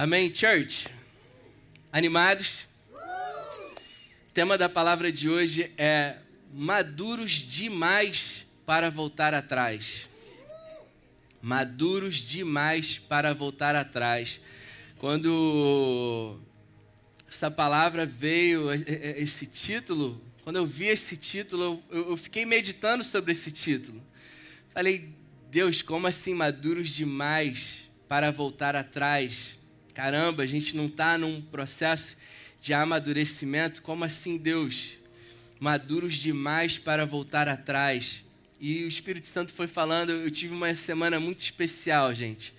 Amém, church? Animados? O tema da palavra de hoje é maduros demais para voltar atrás. Maduros demais para voltar atrás. Quando essa palavra veio, esse título, quando eu vi esse título, eu, fiquei meditando sobre esse título. Falei, Deus, como assim maduros demais para voltar atrás? Caramba, a gente não está num processo de amadurecimento, como assim, Deus? Maduros demais para voltar atrás. E o Espírito Santo foi falando, eu tive uma semana muito especial, gente,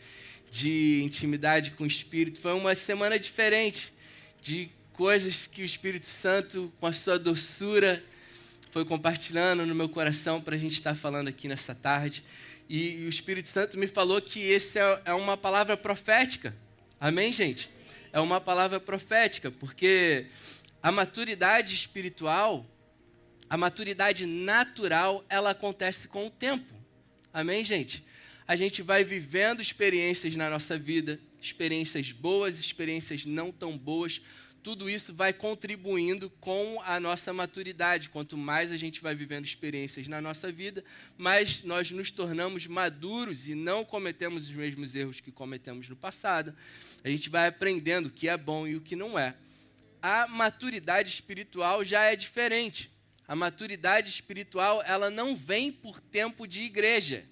de intimidade com o Espírito. Foi uma semana diferente, de coisas que o Espírito Santo, com a sua doçura, foi compartilhando no meu coração para a gente estar tá falando aqui nessa tarde. E, o Espírito Santo me falou que esse é, é uma palavra profética Amém, gente? É uma palavra profética, porque a maturidade espiritual, a maturidade natural, ela acontece com o tempo. Amém, gente? A gente vai vivendo experiências na nossa vida, experiências boas, experiências não tão boas, tudo isso vai contribuindo com a nossa maturidade. Quanto mais a gente vai vivendo experiências na nossa vida, mais nós nos tornamos maduros e não cometemos os mesmos erros que cometemos no passado. A gente vai aprendendo o que é bom e o que não é. A maturidade espiritual já é diferente. A maturidade espiritual, ela não vem por tempo de igreja.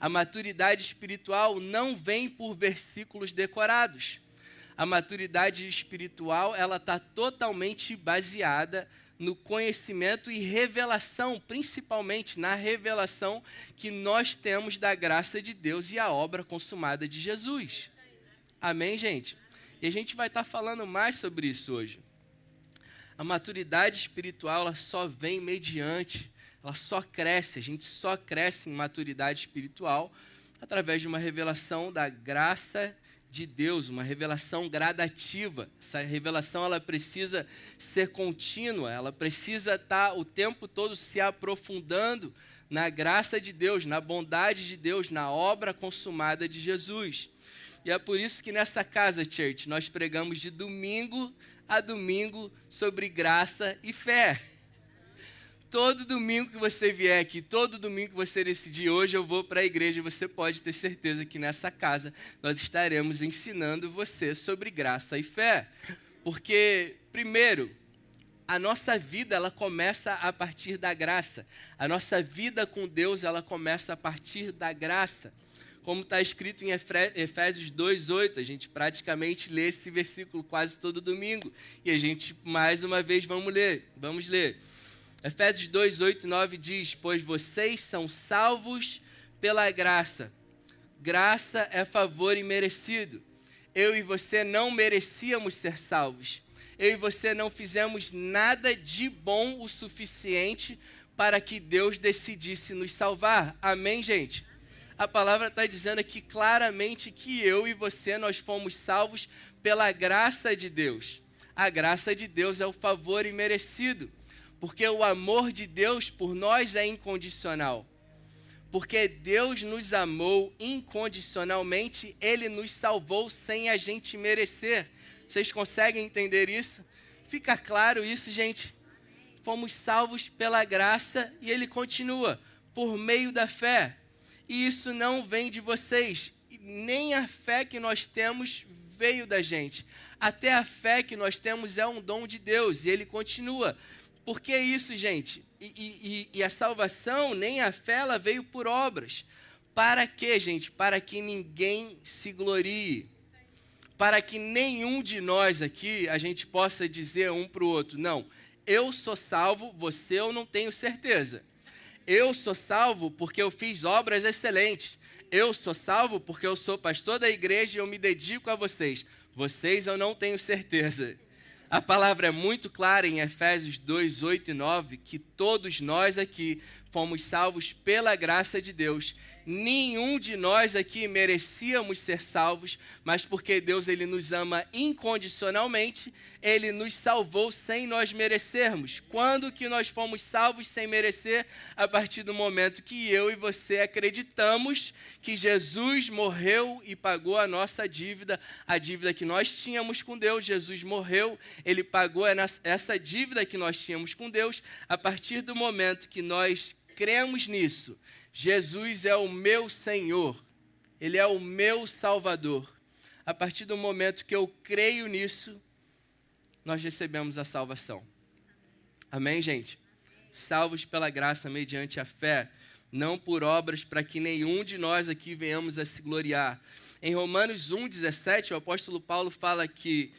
A maturidade espiritual não vem por versículos decorados a maturidade espiritual ela está totalmente baseada no conhecimento e revelação, principalmente na revelação que nós temos da graça de Deus e a obra consumada de Jesus. Amém, gente? E a gente vai estar tá falando mais sobre isso hoje. A maturidade espiritual ela só vem mediante, ela só cresce, a gente só cresce em maturidade espiritual através de uma revelação da graça de Deus, uma revelação gradativa. Essa revelação ela precisa ser contínua, ela precisa estar o tempo todo se aprofundando na graça de Deus, na bondade de Deus, na obra consumada de Jesus. E é por isso que nessa casa, church, nós pregamos de domingo a domingo sobre graça e fé todo domingo que você vier aqui, todo domingo que você decidir, hoje eu vou para a igreja, você pode ter certeza que nessa casa nós estaremos ensinando você sobre graça e fé. Porque, primeiro, a nossa vida ela começa a partir da graça. A nossa vida com Deus ela começa a partir da graça. Como está escrito em Efésios 2,8, a gente praticamente lê esse versículo quase todo domingo. E a gente, mais uma vez, vamos ler. Vamos ler. Efésios 2, 8 e 9 diz: Pois vocês são salvos pela graça. Graça é favor imerecido. Eu e você não merecíamos ser salvos. Eu e você não fizemos nada de bom o suficiente para que Deus decidisse nos salvar. Amém, gente? A palavra está dizendo aqui claramente que eu e você nós fomos salvos pela graça de Deus. A graça de Deus é o favor imerecido porque o amor de Deus por nós é incondicional. Porque Deus nos amou incondicionalmente, Ele nos salvou sem a gente merecer. Vocês conseguem entender isso? Fica claro isso, gente? Fomos salvos pela graça e Ele continua, por meio da fé. E isso não vem de vocês, nem a fé que nós temos veio da gente. Até a fé que nós temos é um dom de Deus, e Ele continua por que isso, gente? E, e, e, a salvação, nem a fé, ela veio por obras. Para quê, gente? Para que ninguém se glorie. Para que nenhum de nós aqui, a gente possa dizer um para o outro, não, eu sou salvo, você eu não tenho certeza. Eu sou salvo porque eu fiz obras excelentes. Eu sou salvo porque eu sou pastor da igreja e eu me dedico a vocês. Vocês eu não tenho certeza. A palavra é muito clara em Efésios 2, 8 e 9 que todos nós aqui fomos salvos pela graça de Deus nenhum de nós aqui merecíamos ser salvos, mas porque Deus ele nos ama incondicionalmente, ele nos salvou sem nós merecermos. Quando que nós fomos salvos sem merecer? A partir do momento que eu e você acreditamos que Jesus morreu e pagou a nossa dívida, a dívida que nós tínhamos com Deus. Jesus morreu, ele pagou essa dívida que nós tínhamos com Deus. A partir do momento que nós cremos nisso, Jesus é o meu Senhor, Ele é o meu Salvador. A partir do momento que eu creio nisso, nós recebemos a salvação. Amém, gente? Salvos pela graça mediante a fé, não por obras, para que nenhum de nós aqui venhamos a se gloriar. Em Romanos 1,17, o apóstolo Paulo fala que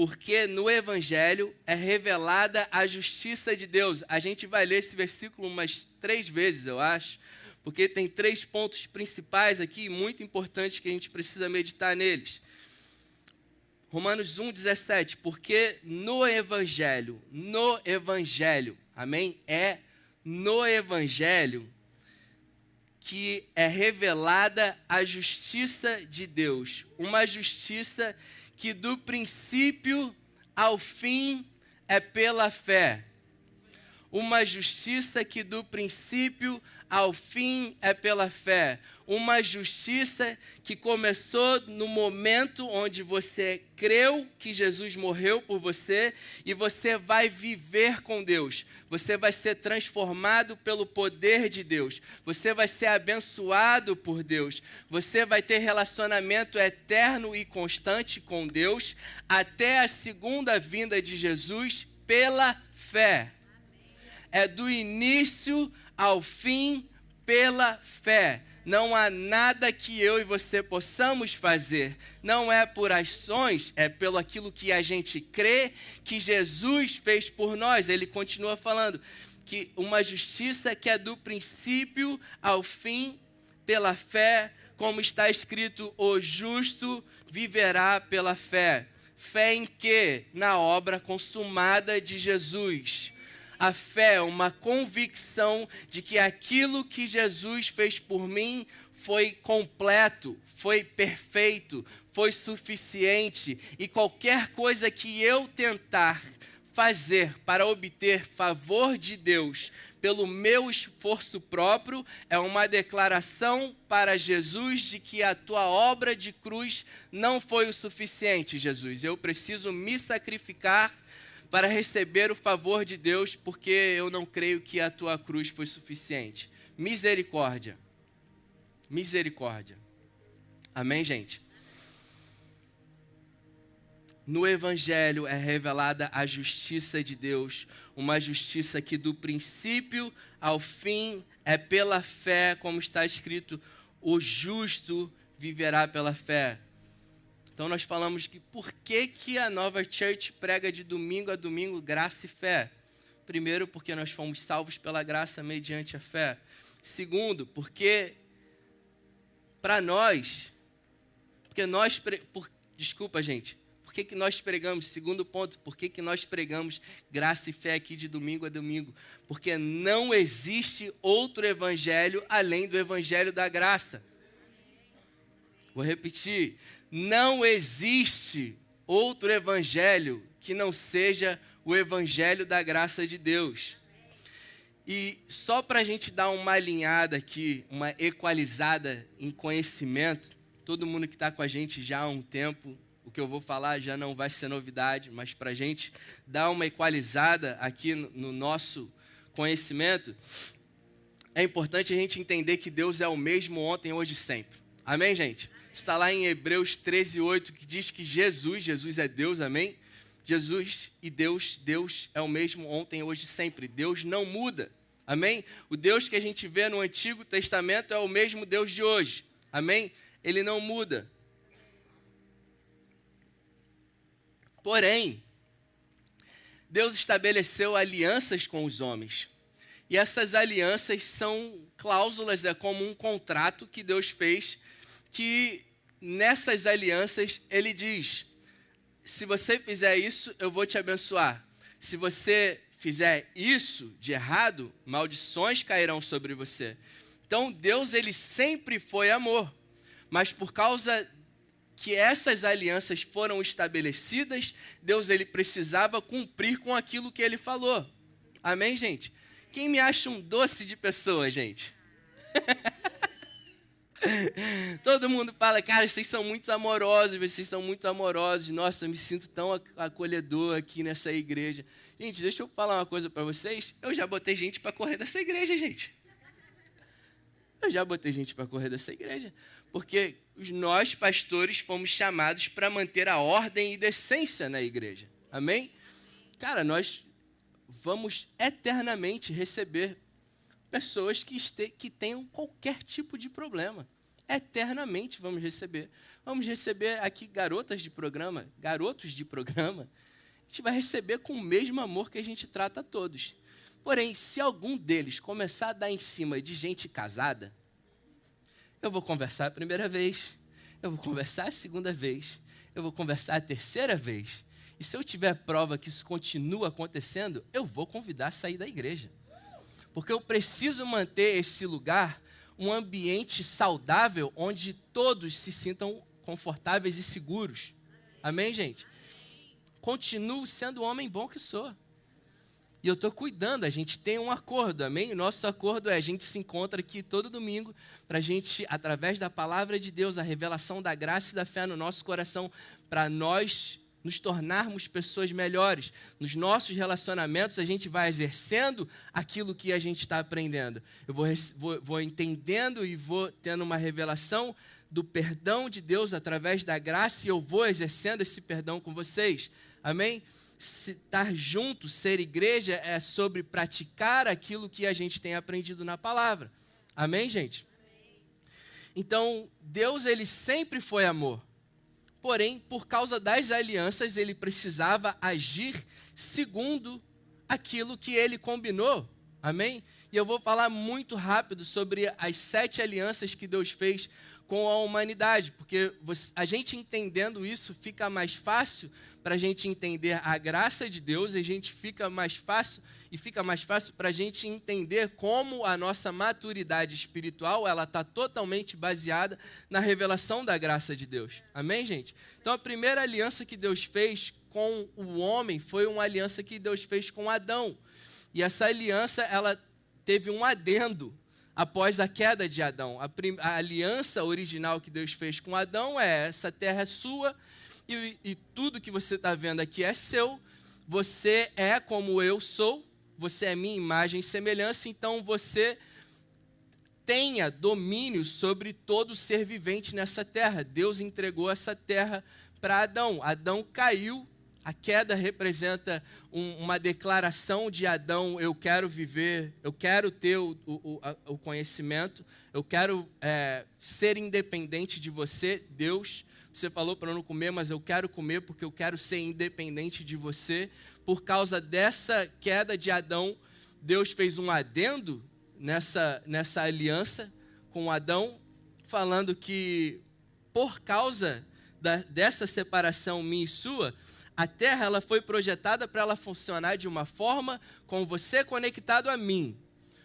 porque no Evangelho é revelada a justiça de Deus. A gente vai ler esse versículo umas três vezes, eu acho porque tem três pontos principais aqui, muito importantes, que a gente precisa meditar neles. Romanos 1, 17. Porque no Evangelho, no Evangelho, amém? É no Evangelho que é revelada a justiça de Deus. Uma justiça que do princípio ao fim é pela fé. Uma justiça que do princípio ao fim é pela fé. Uma justiça que começou no momento onde você creu que Jesus morreu por você e você vai viver com Deus. Você vai ser transformado pelo poder de Deus. Você vai ser abençoado por Deus. Você vai ter relacionamento eterno e constante com Deus até a segunda vinda de Jesus pela fé. É do início ao fim pela fé. Não há nada que eu e você possamos fazer. Não é por ações, é pelo aquilo que a gente crê que Jesus fez por nós. Ele continua falando que uma justiça que é do princípio ao fim pela fé, como está escrito, o justo viverá pela fé. Fé em quê? Na obra consumada de Jesus a fé é uma convicção de que aquilo que Jesus fez por mim foi completo, foi perfeito, foi suficiente e qualquer coisa que eu tentar fazer para obter favor de Deus pelo meu esforço próprio é uma declaração para Jesus de que a tua obra de cruz não foi o suficiente, Jesus. Eu preciso me sacrificar para receber o favor de Deus, porque eu não creio que a tua cruz foi suficiente. Misericórdia. Misericórdia. Amém, gente? No Evangelho é revelada a justiça de Deus, uma justiça que do princípio ao fim é pela fé, como está escrito: o justo viverá pela fé. Então nós falamos que por que, que a nova church prega de domingo a domingo graça e fé? Primeiro, porque nós fomos salvos pela graça mediante a fé. Segundo, porque para nós, porque nós, por, desculpa gente, por que, que nós pregamos? Segundo ponto, por que, que nós pregamos graça e fé aqui de domingo a domingo? Porque não existe outro evangelho além do evangelho da graça. Vou repetir: não existe outro evangelho que não seja o evangelho da graça de Deus. E só para a gente dar uma alinhada aqui, uma equalizada em conhecimento, todo mundo que está com a gente já há um tempo, o que eu vou falar já não vai ser novidade, mas para a gente dar uma equalizada aqui no, no nosso conhecimento, é importante a gente entender que Deus é o mesmo ontem, hoje e sempre. Amém, gente? Está lá em Hebreus 13, 8, que diz que Jesus, Jesus é Deus, amém? Jesus e Deus, Deus é o mesmo ontem, hoje e sempre. Deus não muda, amém? O Deus que a gente vê no Antigo Testamento é o mesmo Deus de hoje, amém? Ele não muda. Porém, Deus estabeleceu alianças com os homens. E essas alianças são cláusulas, é como um contrato que Deus fez que nessas alianças ele diz: se você fizer isso, eu vou te abençoar. Se você fizer isso de errado, maldições cairão sobre você. Então Deus ele sempre foi amor, mas por causa que essas alianças foram estabelecidas, Deus ele precisava cumprir com aquilo que ele falou. Amém, gente? Quem me acha um doce de pessoa, gente? Todo mundo fala, cara, vocês são muito amorosos, vocês são muito amorosos. Nossa, eu me sinto tão acolhedor aqui nessa igreja. Gente, deixa eu falar uma coisa para vocês. Eu já botei gente para correr dessa igreja, gente. Eu já botei gente para correr dessa igreja. Porque nós, pastores, fomos chamados para manter a ordem e decência na igreja. Amém? Cara, nós vamos eternamente receber pessoas que, este, que tenham qualquer tipo de problema. Eternamente vamos receber. Vamos receber aqui garotas de programa, garotos de programa. A gente vai receber com o mesmo amor que a gente trata a todos. Porém, se algum deles começar a dar em cima de gente casada, eu vou conversar a primeira vez, eu vou conversar a segunda vez, eu vou conversar a terceira vez. E se eu tiver prova que isso continua acontecendo, eu vou convidar a sair da igreja. Porque eu preciso manter esse lugar um ambiente saudável onde todos se sintam confortáveis e seguros. Amém, gente? Continuo sendo o homem bom que sou. E eu estou cuidando, a gente tem um acordo, amém? O nosso acordo é a gente se encontra aqui todo domingo para a gente, através da palavra de Deus, a revelação da graça e da fé no nosso coração, para nós nos tornarmos pessoas melhores. Nos nossos relacionamentos, a gente vai exercendo aquilo que a gente está aprendendo. Eu vou, vou, vou entendendo e vou tendo uma revelação do perdão de Deus através da graça e eu vou exercendo esse perdão com vocês. Amém? estar junto, ser igreja, é sobre praticar aquilo que a gente tem aprendido na palavra. Amém, gente? Então, Deus, ele sempre foi amor. Porém, por causa das alianças, ele precisava agir segundo aquilo que ele combinou. Amém? E eu vou falar muito rápido sobre as sete alianças que Deus fez com a humanidade, porque a gente entendendo isso fica mais fácil para a gente entender a graça de Deus, e a gente fica mais fácil e fica mais fácil para a gente entender como a nossa maturidade espiritual ela está totalmente baseada na revelação da graça de Deus. Amém, gente? Então a primeira aliança que Deus fez com o homem foi uma aliança que Deus fez com Adão. E essa aliança ela teve um adendo após a queda de Adão. A, a, aliança original que Deus fez com Adão é: essa terra é sua e, e tudo que você está vendo aqui é seu. Você é como eu sou, você é minha imagem e semelhança, então você tenha domínio sobre todo ser vivente nessa terra. Deus entregou essa terra para Adão. Adão caiu a queda representa um, uma declaração de Adão: eu quero viver, eu quero ter o, o, o conhecimento, eu quero é, ser independente de você, Deus. Você falou para não comer, mas eu quero comer porque eu quero ser independente de você. Por causa dessa queda de Adão, Deus fez um adendo nessa, nessa aliança com Adão, falando que por causa da, dessa separação minha e sua, a Terra ela foi projetada para ela funcionar de uma forma com você conectado a mim.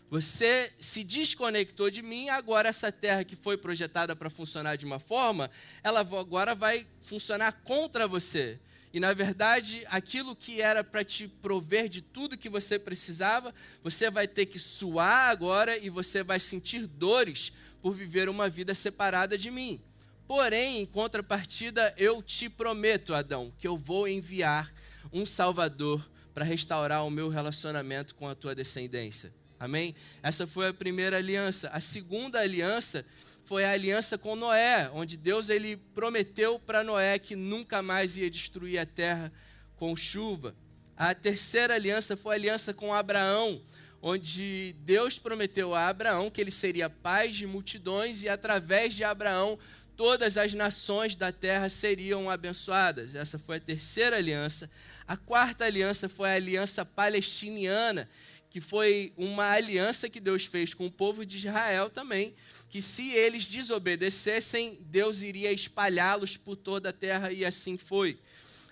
Você se desconectou de mim, agora essa terra que foi projetada para funcionar de uma forma, ela agora vai funcionar contra você. E na verdade, aquilo que era para te prover de tudo que você precisava, você vai ter que suar agora e você vai sentir dores por viver uma vida separada de mim. Porém, em contrapartida, eu te prometo, Adão, que eu vou enviar um Salvador para restaurar o meu relacionamento com a tua descendência. Amém? Essa foi a primeira aliança. A segunda aliança foi a aliança com Noé, onde Deus ele prometeu para Noé que nunca mais ia destruir a terra com chuva. A terceira aliança foi a aliança com Abraão, onde Deus prometeu a Abraão que ele seria pai de multidões e através de Abraão todas as nações da terra seriam abençoadas. Essa foi a terceira aliança. A quarta aliança foi a aliança palestiniana, que foi uma aliança que Deus fez com o povo de Israel também, que se eles desobedecessem, Deus iria espalhá-los por toda a terra e assim foi.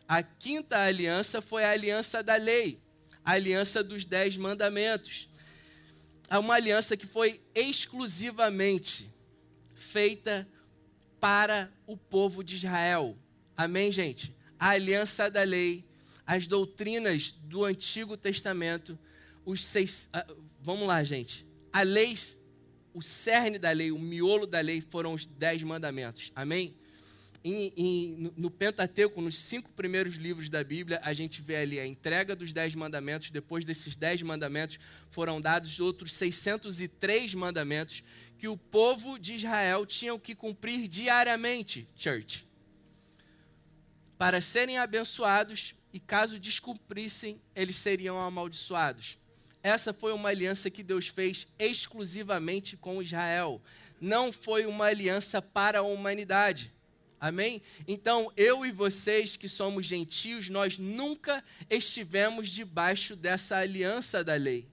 A quinta aliança foi a aliança da lei. a aliança dos dez mandamentos. É uma aliança que foi exclusivamente feita para o povo de Israel. Amém, gente? A aliança da lei, as doutrinas do Antigo Testamento, os seis. Uh, vamos lá, gente. A lei, o cerne da lei, o miolo da lei foram os dez mandamentos. Amém? Em, em, no Pentateuco, nos cinco primeiros livros da Bíblia, a gente vê ali a entrega dos dez mandamentos. Depois desses dez mandamentos, foram dados outros 603 mandamentos que o povo de Israel tinham que cumprir diariamente, church, para serem abençoados e caso descumprissem, eles seriam amaldiçoados. Essa foi uma aliança que Deus fez exclusivamente com Israel. Não foi uma aliança para a humanidade. Amém? Então, eu e vocês que somos gentios, nós nunca estivemos debaixo dessa aliança da lei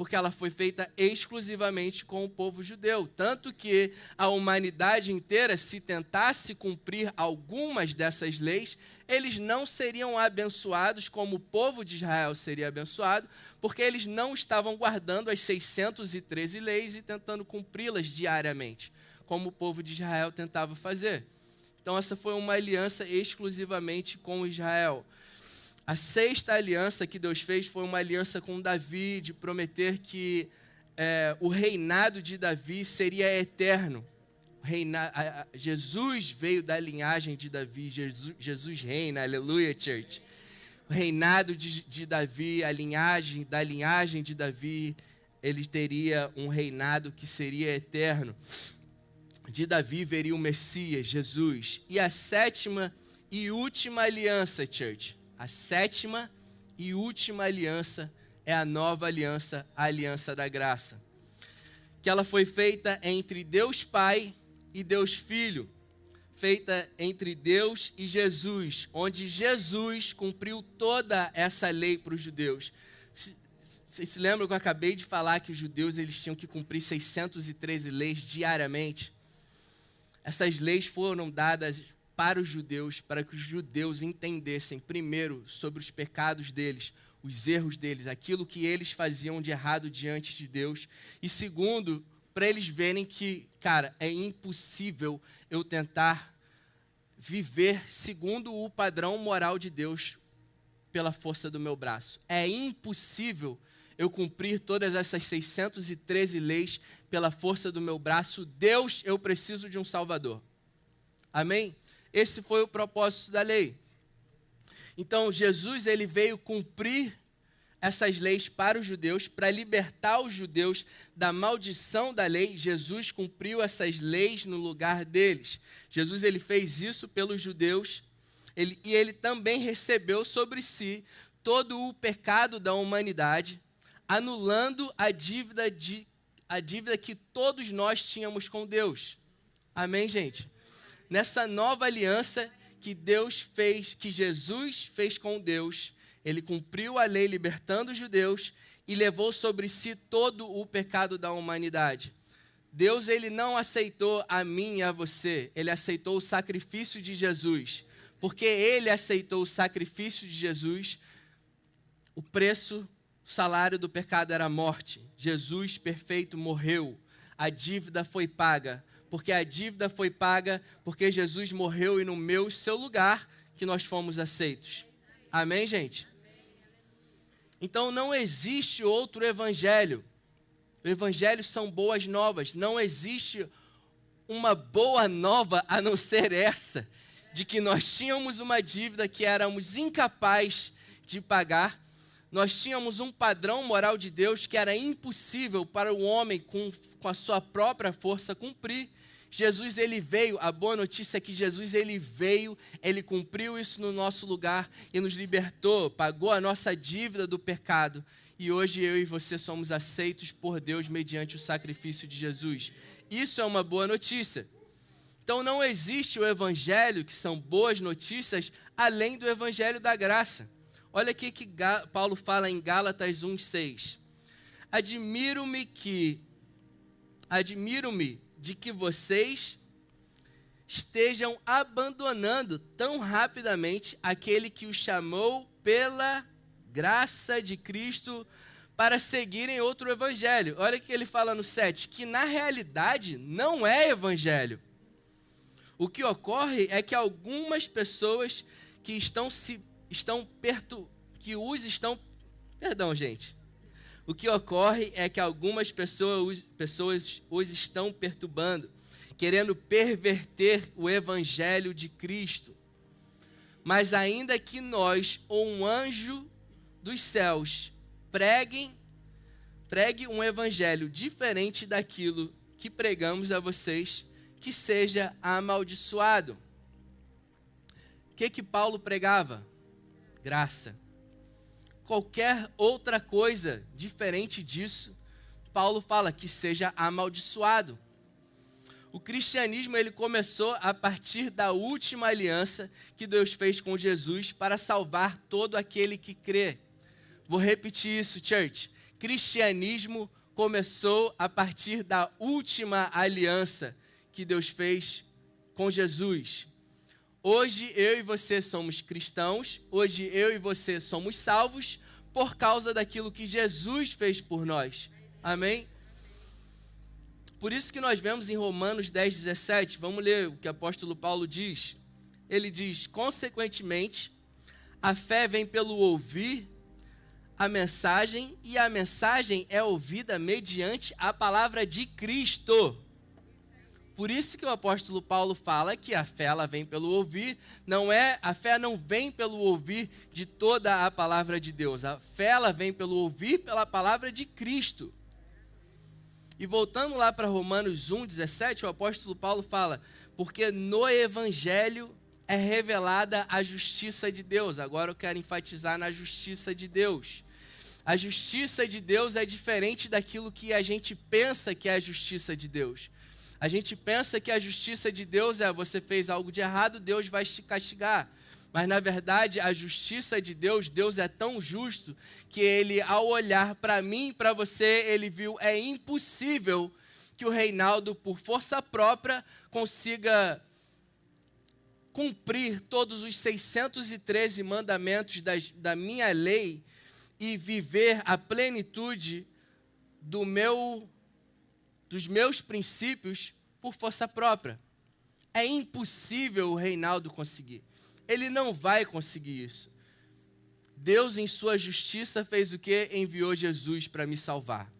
porque ela foi feita exclusivamente com o povo judeu. Tanto que a humanidade inteira, se tentasse cumprir algumas dessas leis, eles não seriam abençoados como o povo de Israel seria abençoado, porque eles não estavam guardando as 613 leis e tentando cumpri-las diariamente, como o povo de Israel tentava fazer. Então, essa foi uma aliança exclusivamente com Israel. A sexta aliança que Deus fez foi uma aliança com Davi, de prometer que é, o reinado de Davi seria eterno. Reina, Jesus veio da linhagem de Davi, Jesus, Jesus reina, aleluia, church. O reinado de, de Davi, a linhagem da linhagem de Davi, ele teria um reinado que seria eterno. De Davi veria o Messias, Jesus. E a sétima e última aliança, church, a sétima e última aliança é a nova aliança, a aliança da graça. Que ela foi feita entre Deus Pai e Deus Filho, feita entre Deus e Jesus, onde Jesus cumpriu toda essa lei para os judeus. Vocês se lembram que eu acabei de falar que os judeus eles tinham que cumprir 613 leis diariamente? Essas leis foram dadas para os judeus, para que os judeus entendessem, primeiro, sobre os pecados deles, os erros deles, aquilo que eles faziam de errado diante de Deus, e segundo, para eles verem que, cara, é impossível eu tentar viver segundo o padrão moral de Deus pela força do meu braço. É impossível eu cumprir todas essas 613 leis pela força do meu braço. Deus, eu preciso de um Salvador. Amém? Esse foi o propósito da lei. Então, Jesus ele veio cumprir essas leis para os judeus, para libertar os judeus da maldição da lei. Jesus cumpriu essas leis no lugar deles. Jesus ele fez isso pelos judeus ele, e ele também recebeu sobre si todo o pecado da humanidade, anulando a dívida, de, a dívida que todos nós tínhamos com Deus. Amém, gente? Nessa nova aliança que Deus fez, que Jesus fez com Deus. Ele cumpriu a lei libertando os judeus e levou sobre si todo o pecado da humanidade. Deus ele não aceitou a mim e a você, ele aceitou o sacrifício de Jesus. Porque ele aceitou o sacrifício de Jesus, o preço, o salário do pecado era a morte. Jesus perfeito morreu, a dívida foi paga, porque a dívida foi paga, porque Jesus morreu e no meu seu lugar que nós fomos aceitos. Amém, gente? Então não existe outro evangelho. O evangelho são boas novas. Não existe uma boa nova a não ser essa, de que nós tínhamos uma dívida que éramos incapazes de pagar. Nós tínhamos um padrão moral de Deus que era impossível para o homem, com, com a sua própria força, cumprir. Jesus ele veio, a boa notícia é que Jesus ele veio, ele cumpriu isso no nosso lugar e nos libertou, pagou a nossa dívida do pecado. E hoje eu e você somos aceitos por Deus mediante o sacrifício de Jesus. Isso é uma boa notícia. Então não existe o evangelho, que são boas notícias, além do evangelho da graça. Olha aqui que Paulo fala em Gálatas 1:6. Admiro-me que admiro-me de que vocês estejam abandonando tão rapidamente aquele que os chamou pela graça de Cristo para seguirem outro evangelho. Olha o que ele fala no 7, que na realidade não é evangelho. O que ocorre é que algumas pessoas que estão se estão perto que os estão perdão, gente. O que ocorre é que algumas pessoas, os estão perturbando, querendo perverter o evangelho de Cristo. Mas ainda que nós ou um anjo dos céus preguem, pregue um evangelho diferente daquilo que pregamos a vocês, que seja amaldiçoado. O que que Paulo pregava? Graça. Qualquer outra coisa diferente disso, Paulo fala que seja amaldiçoado. O cristianismo ele começou a partir da última aliança que Deus fez com Jesus para salvar todo aquele que crê. Vou repetir isso, church. Cristianismo começou a partir da última aliança que Deus fez com Jesus. Hoje eu e você somos cristãos, hoje eu e você somos salvos por causa daquilo que Jesus fez por nós. Amém? Por isso que nós vemos em Romanos 10, 17, vamos ler o que o apóstolo Paulo diz. Ele diz: consequentemente, a fé vem pelo ouvir a mensagem e a mensagem é ouvida mediante a palavra de Cristo. Por isso que o apóstolo Paulo fala que a fé ela vem pelo ouvir, não é, a fé não vem pelo ouvir de toda a palavra de Deus. A fé ela vem pelo ouvir pela palavra de Cristo. E voltando lá para Romanos 1:17, o apóstolo Paulo fala: "Porque no evangelho é revelada a justiça de Deus". Agora eu quero enfatizar na justiça de Deus. A justiça de Deus é diferente daquilo que a gente pensa que é a justiça de Deus. A gente pensa que a justiça de Deus é você fez algo de errado, Deus vai te castigar. Mas na verdade, a justiça de Deus, Deus é tão justo que ele ao olhar para mim e para você, ele viu é impossível que o Reinaldo por força própria consiga cumprir todos os 613 mandamentos da minha lei e viver a plenitude do meu dos meus princípios por força própria. É impossível o Reinaldo conseguir. Ele não vai conseguir isso. Deus, em sua justiça, fez o que? Enviou Jesus para me salvar.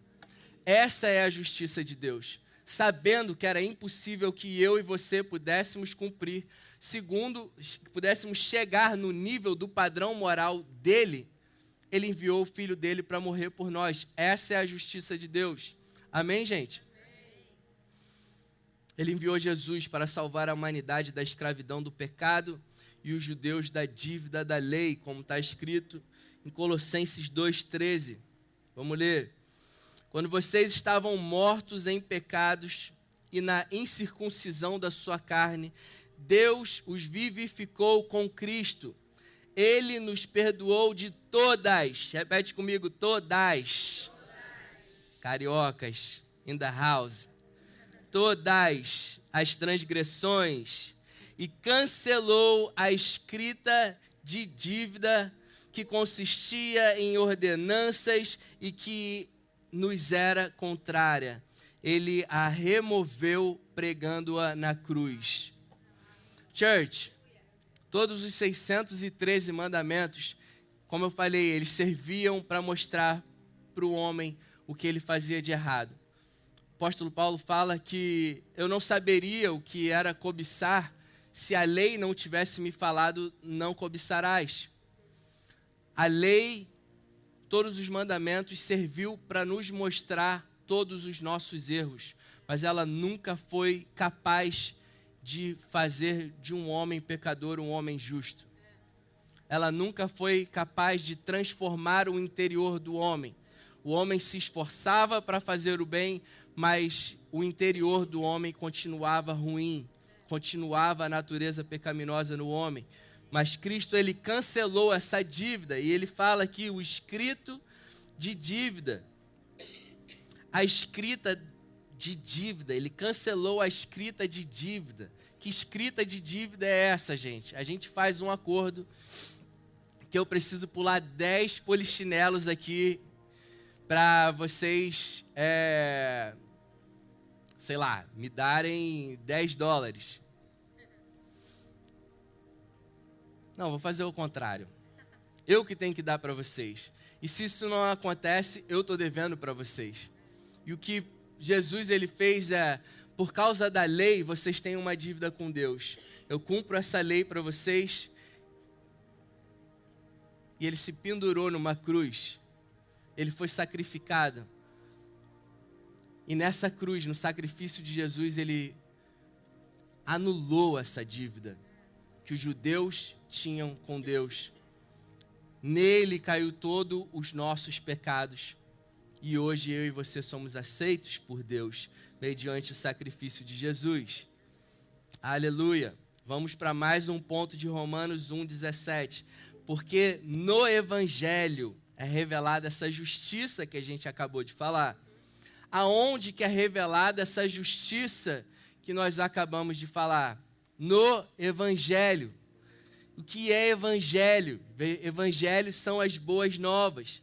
Essa é a justiça de Deus. Sabendo que era impossível que eu e você pudéssemos cumprir, segundo, pudéssemos chegar no nível do padrão moral dele, ele enviou o filho dele para morrer por nós. Essa é a justiça de Deus. Amém, gente? Ele enviou Jesus para salvar a humanidade da escravidão do pecado e os judeus da dívida da lei, como está escrito em Colossenses 2,13. Vamos ler. Quando vocês estavam mortos em pecados e na incircuncisão da sua carne, Deus os vivificou com Cristo ele nos perdoou de todas. Repete comigo, todas. Cariocas, in the house. Todas as transgressões e cancelou a escrita de dívida que consistia em ordenanças e que nos era contrária. Ele a removeu pregando-a na cruz. Church, Todos os 613 mandamentos, como eu falei, eles serviam para mostrar para o homem o que ele fazia de errado. Apóstolo Paulo fala que eu não saberia o que era cobiçar se a lei não tivesse me falado, não cobiçarás. A lei, todos os mandamentos, serviu para nos mostrar todos os nossos erros, mas ela nunca foi capaz de fazer de um homem pecador um homem justo. Ela nunca foi capaz de transformar o interior do homem. O homem se esforçava para fazer o bem, mas o interior do homem continuava ruim, continuava a natureza pecaminosa no homem. Mas Cristo ele cancelou essa dívida e ele fala que o escrito de dívida, a escrita de dívida, ele cancelou a escrita de dívida. Que escrita de dívida é essa, gente? A gente faz um acordo que eu preciso pular 10 polichinelos aqui para vocês, é, sei lá, me darem 10 dólares. Não, vou fazer o contrário. Eu que tenho que dar para vocês. E se isso não acontece, eu estou devendo para vocês. E o que Jesus ele fez é, por causa da lei, vocês têm uma dívida com Deus. Eu cumpro essa lei para vocês. E ele se pendurou numa cruz. Ele foi sacrificado. E nessa cruz, no sacrifício de Jesus, ele anulou essa dívida que os judeus tinham com Deus. Nele caiu todos os nossos pecados. E hoje eu e você somos aceitos por Deus mediante o sacrifício de Jesus. Aleluia. Vamos para mais um ponto de Romanos 1:17. Porque no evangelho é revelada essa justiça que a gente acabou de falar. Aonde que é revelada essa justiça que nós acabamos de falar? No evangelho. O que é evangelho? Evangelho são as boas novas,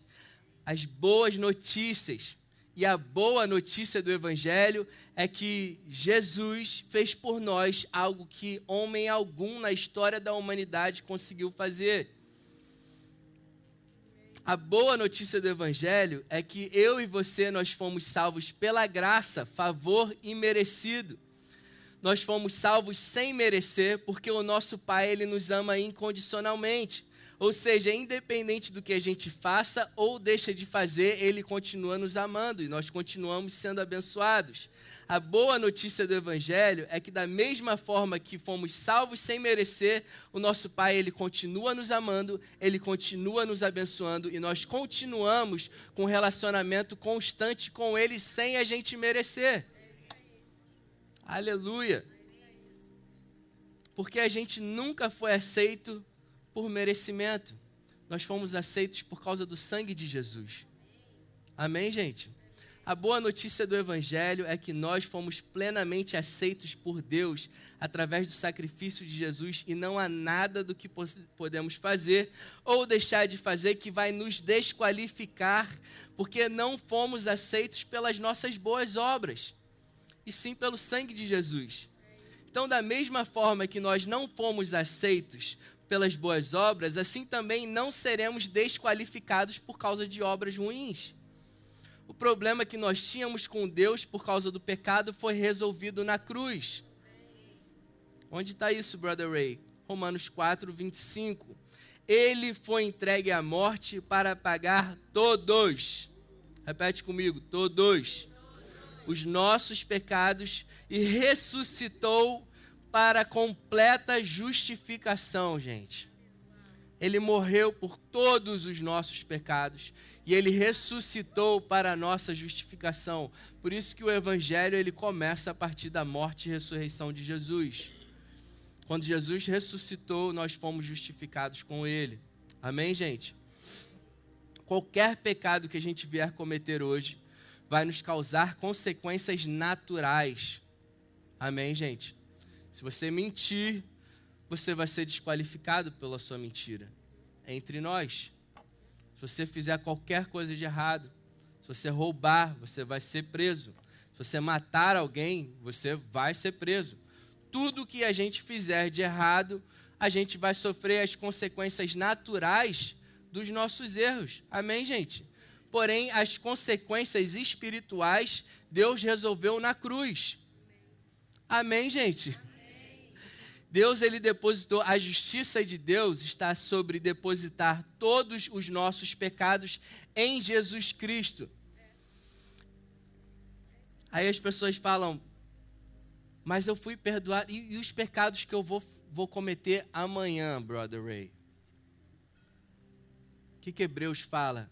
as boas notícias. E a boa notícia do evangelho é que Jesus fez por nós algo que homem algum na história da humanidade conseguiu fazer. A boa notícia do evangelho é que eu e você nós fomos salvos pela graça, favor imerecido nós fomos salvos sem merecer, porque o nosso Pai ele nos ama incondicionalmente. Ou seja, independente do que a gente faça ou deixa de fazer, ele continua nos amando e nós continuamos sendo abençoados. A boa notícia do evangelho é que da mesma forma que fomos salvos sem merecer, o nosso Pai ele continua nos amando, ele continua nos abençoando e nós continuamos com um relacionamento constante com ele sem a gente merecer. Aleluia. Porque a gente nunca foi aceito por merecimento. Nós fomos aceitos por causa do sangue de Jesus. Amém, gente? A boa notícia do Evangelho é que nós fomos plenamente aceitos por Deus através do sacrifício de Jesus e não há nada do que podemos fazer ou deixar de fazer que vai nos desqualificar, porque não fomos aceitos pelas nossas boas obras e sim pelo sangue de Jesus. Então, da mesma forma que nós não fomos aceitos pelas boas obras, assim também não seremos desqualificados por causa de obras ruins. O problema que nós tínhamos com Deus por causa do pecado foi resolvido na cruz. Onde está isso, Brother Ray? Romanos 4, 25. Ele foi entregue à morte para pagar todos. Repete comigo: todos os nossos pecados e ressuscitou para completa justificação, gente. Ele morreu por todos os nossos pecados e ele ressuscitou para a nossa justificação. Por isso que o evangelho ele começa a partir da morte e ressurreição de Jesus. Quando Jesus ressuscitou, nós fomos justificados com ele. Amém, gente? Qualquer pecado que a gente vier cometer hoje, vai nos causar consequências naturais. Amém, gente? Se você mentir, você vai ser desqualificado pela sua mentira. É entre nós. Se você fizer qualquer coisa de errado, se você roubar, você vai ser preso. Se você matar alguém, você vai ser preso. Tudo que a gente fizer de errado, a gente vai sofrer as consequências naturais dos nossos erros. Amém, gente? porém as consequências espirituais Deus resolveu na cruz. Amém, gente? Amém. Deus ele depositou, a justiça de Deus está sobre depositar todos os nossos pecados em Jesus Cristo. Aí as pessoas falam, mas eu fui perdoado, e, e os pecados que eu vou, vou cometer amanhã, brother Ray? O que, que Hebreus fala?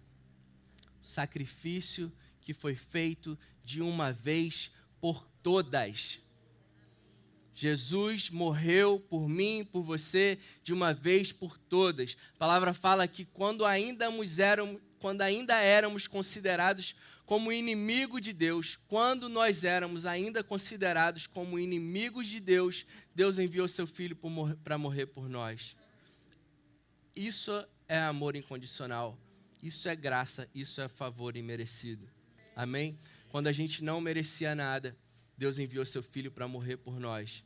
sacrifício que foi feito de uma vez por todas. Jesus morreu por mim, por você, de uma vez por todas. A palavra fala que quando ainda éramos, quando ainda éramos considerados como inimigo de Deus, quando nós éramos ainda considerados como inimigos de Deus, Deus enviou seu filho para morrer por nós. Isso é amor incondicional. Isso é graça, isso é favor imerecido. Amém? Quando a gente não merecia nada, Deus enviou seu filho para morrer por nós.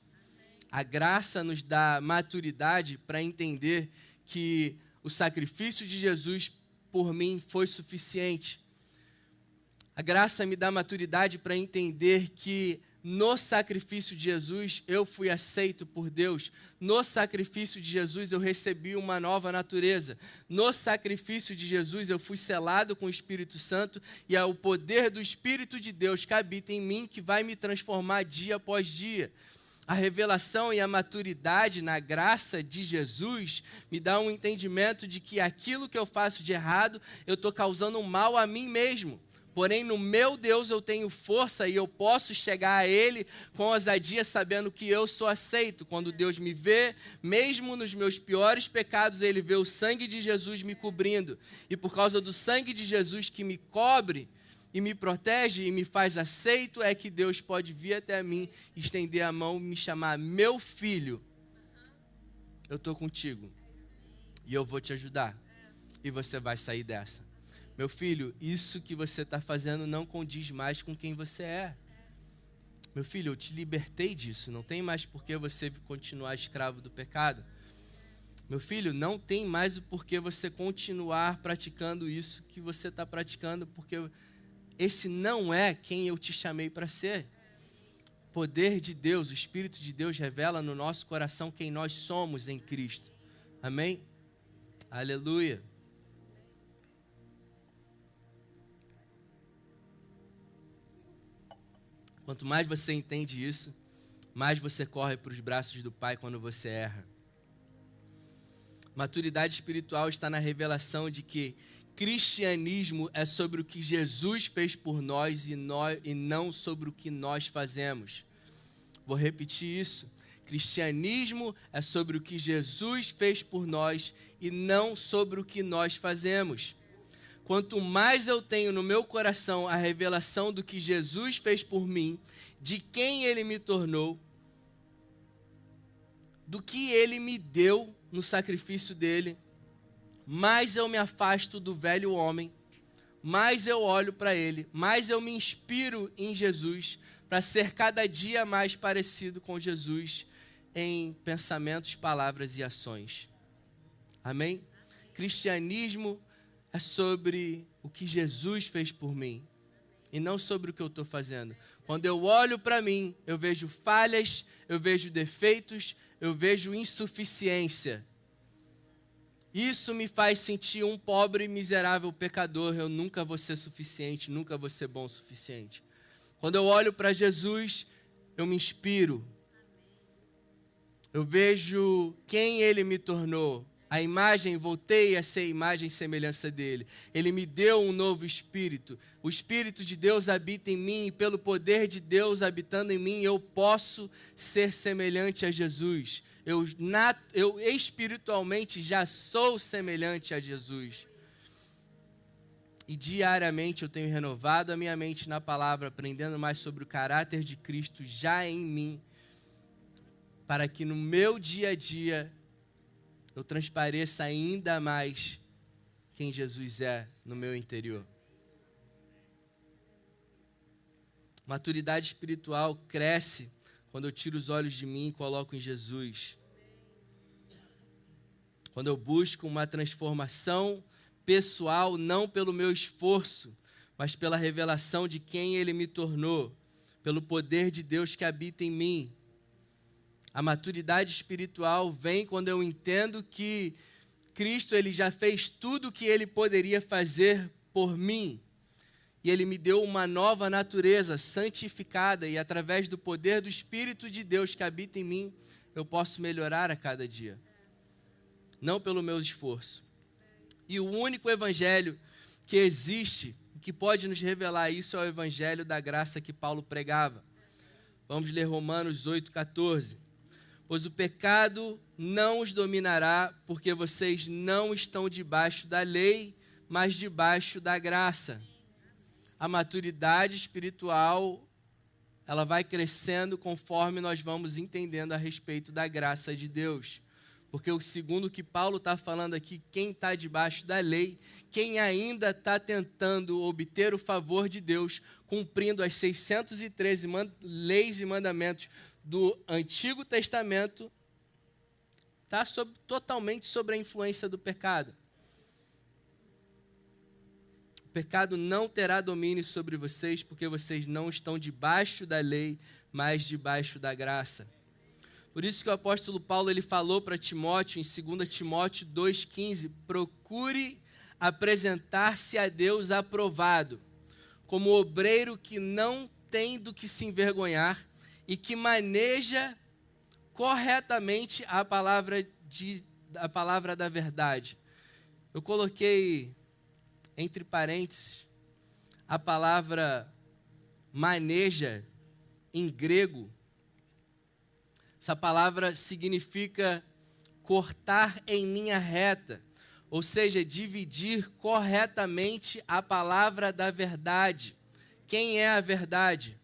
A graça nos dá maturidade para entender que o sacrifício de Jesus por mim foi suficiente. A graça me dá maturidade para entender que no sacrifício de Jesus eu fui aceito por Deus. No sacrifício de Jesus eu recebi uma nova natureza. No sacrifício de Jesus eu fui selado com o Espírito Santo e é o poder do Espírito de Deus que habita em mim que vai me transformar dia após dia. A revelação e a maturidade na graça de Jesus me dá um entendimento de que aquilo que eu faço de errado, eu estou causando mal a mim mesmo. Porém, no meu Deus eu tenho força e eu posso chegar a Ele com ousadia, sabendo que eu sou aceito. Quando Deus me vê, mesmo nos meus piores pecados, Ele vê o sangue de Jesus me cobrindo. E por causa do sangue de Jesus que me cobre, e me protege e me faz aceito, é que Deus pode vir até mim, estender a mão e me chamar meu filho. Eu estou contigo e eu vou te ajudar e você vai sair dessa. Meu filho, isso que você está fazendo não condiz mais com quem você é. Meu filho, eu te libertei disso, não tem mais por que você continuar escravo do pecado. Meu filho, não tem mais o porquê você continuar praticando isso que você está praticando, porque esse não é quem eu te chamei para ser. Poder de Deus, o Espírito de Deus revela no nosso coração quem nós somos em Cristo. Amém? Aleluia. Quanto mais você entende isso, mais você corre para os braços do Pai quando você erra. Maturidade espiritual está na revelação de que cristianismo é sobre o que Jesus fez por nós e, nós, e não sobre o que nós fazemos. Vou repetir isso. Cristianismo é sobre o que Jesus fez por nós e não sobre o que nós fazemos. Quanto mais eu tenho no meu coração a revelação do que Jesus fez por mim, de quem ele me tornou, do que ele me deu no sacrifício dele, mais eu me afasto do velho homem, mais eu olho para ele, mais eu me inspiro em Jesus para ser cada dia mais parecido com Jesus em pensamentos, palavras e ações. Amém? Cristianismo é sobre o que Jesus fez por mim e não sobre o que eu estou fazendo. Quando eu olho para mim, eu vejo falhas, eu vejo defeitos, eu vejo insuficiência. Isso me faz sentir um pobre miserável pecador. Eu nunca vou ser suficiente, nunca vou ser bom o suficiente. Quando eu olho para Jesus, eu me inspiro. Eu vejo quem ele me tornou. A imagem, voltei a ser imagem e semelhança dele. Ele me deu um novo espírito. O espírito de Deus habita em mim e pelo poder de Deus habitando em mim, eu posso ser semelhante a Jesus eu, nat, eu espiritualmente já sou semelhante a Jesus. E diariamente eu tenho renovado a minha mente na palavra, aprendendo mais sobre o caráter de Cristo já em mim, para que no meu dia a dia eu transpareça ainda mais quem Jesus é no meu interior. Maturidade espiritual cresce quando eu tiro os olhos de mim e coloco em Jesus. Quando eu busco uma transformação pessoal, não pelo meu esforço, mas pela revelação de quem Ele me tornou, pelo poder de Deus que habita em mim. A maturidade espiritual vem quando eu entendo que Cristo ele já fez tudo o que ele poderia fazer por mim e ele me deu uma nova natureza santificada, e através do poder do Espírito de Deus que habita em mim, eu posso melhorar a cada dia, não pelo meu esforço. E o único evangelho que existe, que pode nos revelar isso, é o evangelho da graça que Paulo pregava. Vamos ler Romanos 8,14. Pois o pecado não os dominará, porque vocês não estão debaixo da lei, mas debaixo da graça a maturidade espiritual ela vai crescendo conforme nós vamos entendendo a respeito da graça de Deus. Porque o segundo que Paulo está falando aqui, quem está debaixo da lei, quem ainda está tentando obter o favor de Deus, cumprindo as 613 leis e mandamentos do Antigo Testamento, está totalmente sobre a influência do pecado. O pecado não terá domínio sobre vocês, porque vocês não estão debaixo da lei, mas debaixo da graça. Por isso que o apóstolo Paulo ele falou para Timóteo em 2 Timóteo 2:15, procure apresentar-se a Deus aprovado, como obreiro que não tem do que se envergonhar e que maneja corretamente a palavra de a palavra da verdade. Eu coloquei entre parênteses a palavra maneja em grego essa palavra significa cortar em linha reta, ou seja, dividir corretamente a palavra da verdade. Quem é a verdade?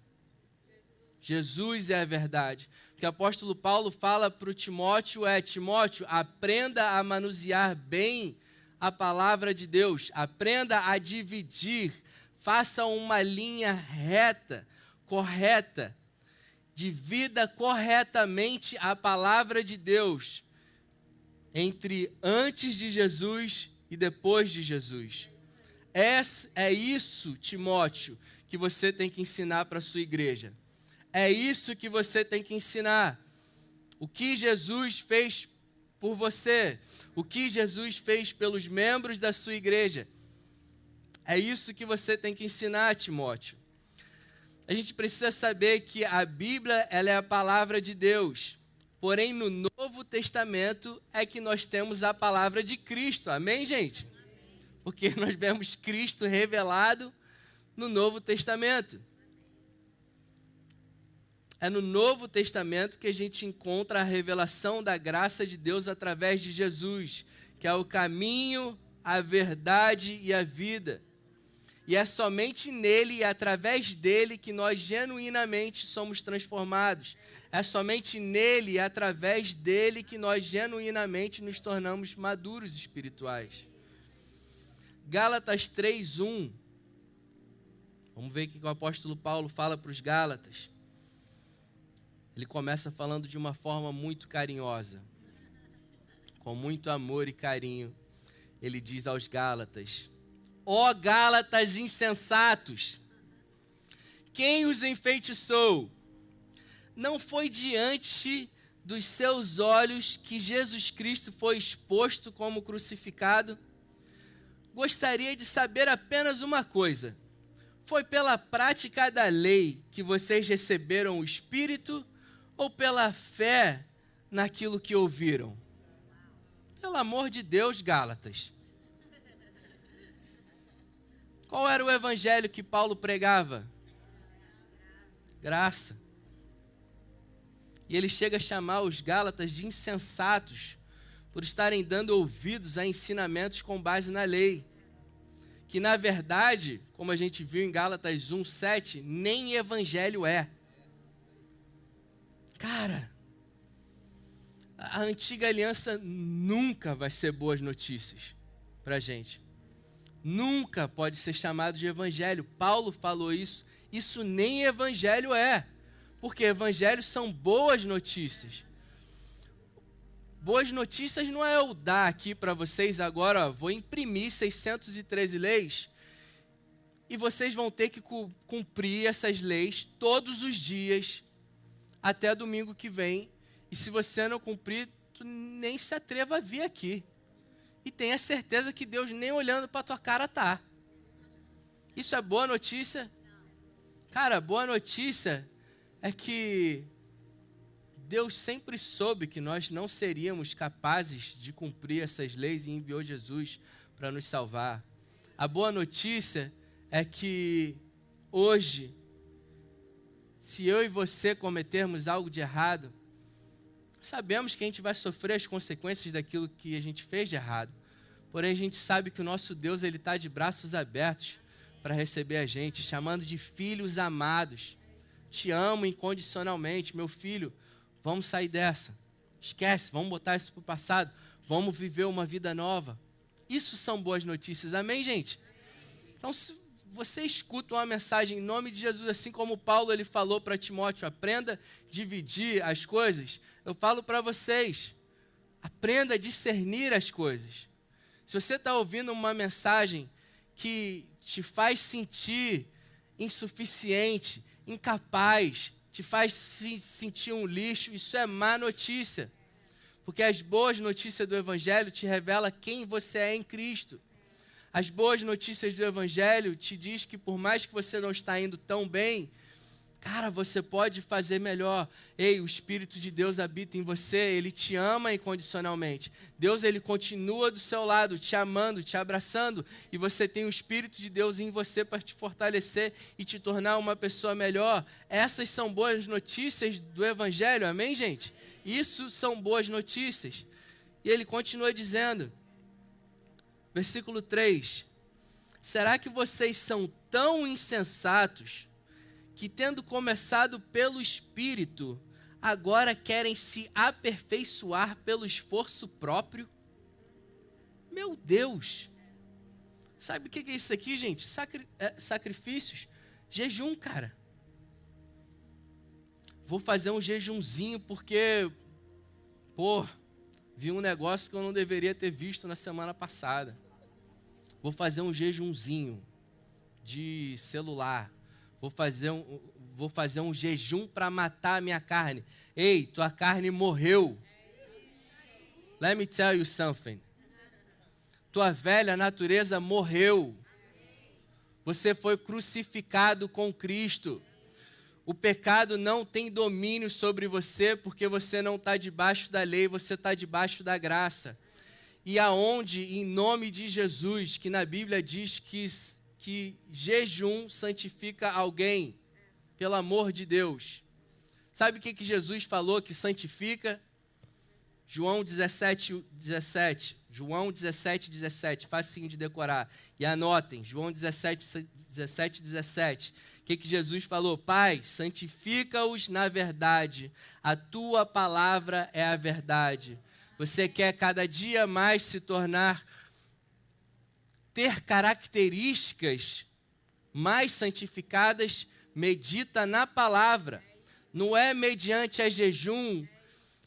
Jesus é a verdade. O que o apóstolo Paulo fala para o Timóteo é: Timóteo, aprenda a manusear bem a palavra de Deus, aprenda a dividir, faça uma linha reta, correta divida corretamente a palavra de Deus entre antes de Jesus e depois de Jesus. É, é isso, Timóteo, que você tem que ensinar para a sua igreja. É isso que você tem que ensinar. O que Jesus fez por você, o que Jesus fez pelos membros da sua igreja. É isso que você tem que ensinar, Timóteo a gente precisa saber que a Bíblia ela é a palavra de Deus. Porém, no Novo Testamento é que nós temos a palavra de Cristo. Amém, gente? Porque nós vemos Cristo revelado no Novo Testamento. É no Novo Testamento que a gente encontra a revelação da graça de Deus através de Jesus, que é o caminho, a verdade e a vida. E é somente nele e através dele que nós genuinamente somos transformados. É somente nele e através dele que nós genuinamente nos tornamos maduros espirituais. Gálatas 3:1. Vamos ver o que o apóstolo Paulo fala para os Gálatas. Ele começa falando de uma forma muito carinhosa, com muito amor e carinho. Ele diz aos Gálatas: Ó Gálatas insensatos, quem os enfeitiçou? Não foi diante dos seus olhos que Jesus Cristo foi exposto como crucificado? Gostaria de saber apenas uma coisa: foi pela prática da lei que vocês receberam o Espírito ou pela fé naquilo que ouviram? Pelo amor de Deus, Gálatas. Qual era o evangelho que Paulo pregava? Graça. E ele chega a chamar os Gálatas de insensatos por estarem dando ouvidos a ensinamentos com base na lei. Que na verdade, como a gente viu em Gálatas 1:7, nem evangelho é. Cara, a antiga aliança nunca vai ser boas notícias para gente nunca pode ser chamado de evangelho. Paulo falou isso. Isso nem evangelho é. Porque evangelhos são boas notícias. Boas notícias não é eu dar aqui para vocês agora, ó, vou imprimir 613 leis e vocês vão ter que cumprir essas leis todos os dias até domingo que vem. E se você não cumprir, nem se atreva a vir aqui e tenha certeza que Deus nem olhando para tua cara tá. Isso é boa notícia? Cara, boa notícia é que Deus sempre soube que nós não seríamos capazes de cumprir essas leis e enviou Jesus para nos salvar. A boa notícia é que hoje, se eu e você cometermos algo de errado, Sabemos que a gente vai sofrer as consequências daquilo que a gente fez de errado. Porém, a gente sabe que o nosso Deus ele está de braços abertos para receber a gente, chamando de filhos amados. Te amo incondicionalmente, meu filho. Vamos sair dessa. Esquece, vamos botar isso para o passado. Vamos viver uma vida nova. Isso são boas notícias, amém, gente? Então, se você escuta uma mensagem em nome de Jesus, assim como Paulo ele falou para Timóteo, aprenda a dividir as coisas. Eu falo para vocês, aprenda a discernir as coisas. Se você está ouvindo uma mensagem que te faz sentir insuficiente, incapaz, te faz se sentir um lixo, isso é má notícia. Porque as boas notícias do Evangelho te revela quem você é em Cristo. As boas notícias do Evangelho te diz que por mais que você não está indo tão bem, cara, você pode fazer melhor. Ei, o Espírito de Deus habita em você, Ele te ama incondicionalmente. Deus, Ele continua do seu lado, te amando, te abraçando, e você tem o Espírito de Deus em você para te fortalecer e te tornar uma pessoa melhor. Essas são boas notícias do Evangelho, amém, gente? Isso são boas notícias. E ele continua dizendo: Versículo 3: Será que vocês são tão insensatos que, tendo começado pelo Espírito, agora querem se aperfeiçoar pelo esforço próprio? Meu Deus! Sabe o que é isso aqui, gente? Sacri é, sacrifícios, jejum, cara. Vou fazer um jejumzinho porque, pô, vi um negócio que eu não deveria ter visto na semana passada. Vou fazer um jejumzinho de celular. Vou fazer um, vou fazer um jejum para matar a minha carne. Ei, tua carne morreu. Let me tell you something. Tua velha natureza morreu. Você foi crucificado com Cristo. O pecado não tem domínio sobre você porque você não está debaixo da lei, você está debaixo da graça e aonde, em nome de Jesus, que na Bíblia diz que, que jejum santifica alguém, pelo amor de Deus. Sabe o que, que Jesus falou que santifica? João 17, 17. João 17, 17. Facinho de decorar. E anotem. João 17, 17, 17. O que, que Jesus falou? Pai, santifica-os na verdade. A tua palavra é a verdade. Você quer cada dia mais se tornar, ter características mais santificadas, medita na palavra. Não é mediante a jejum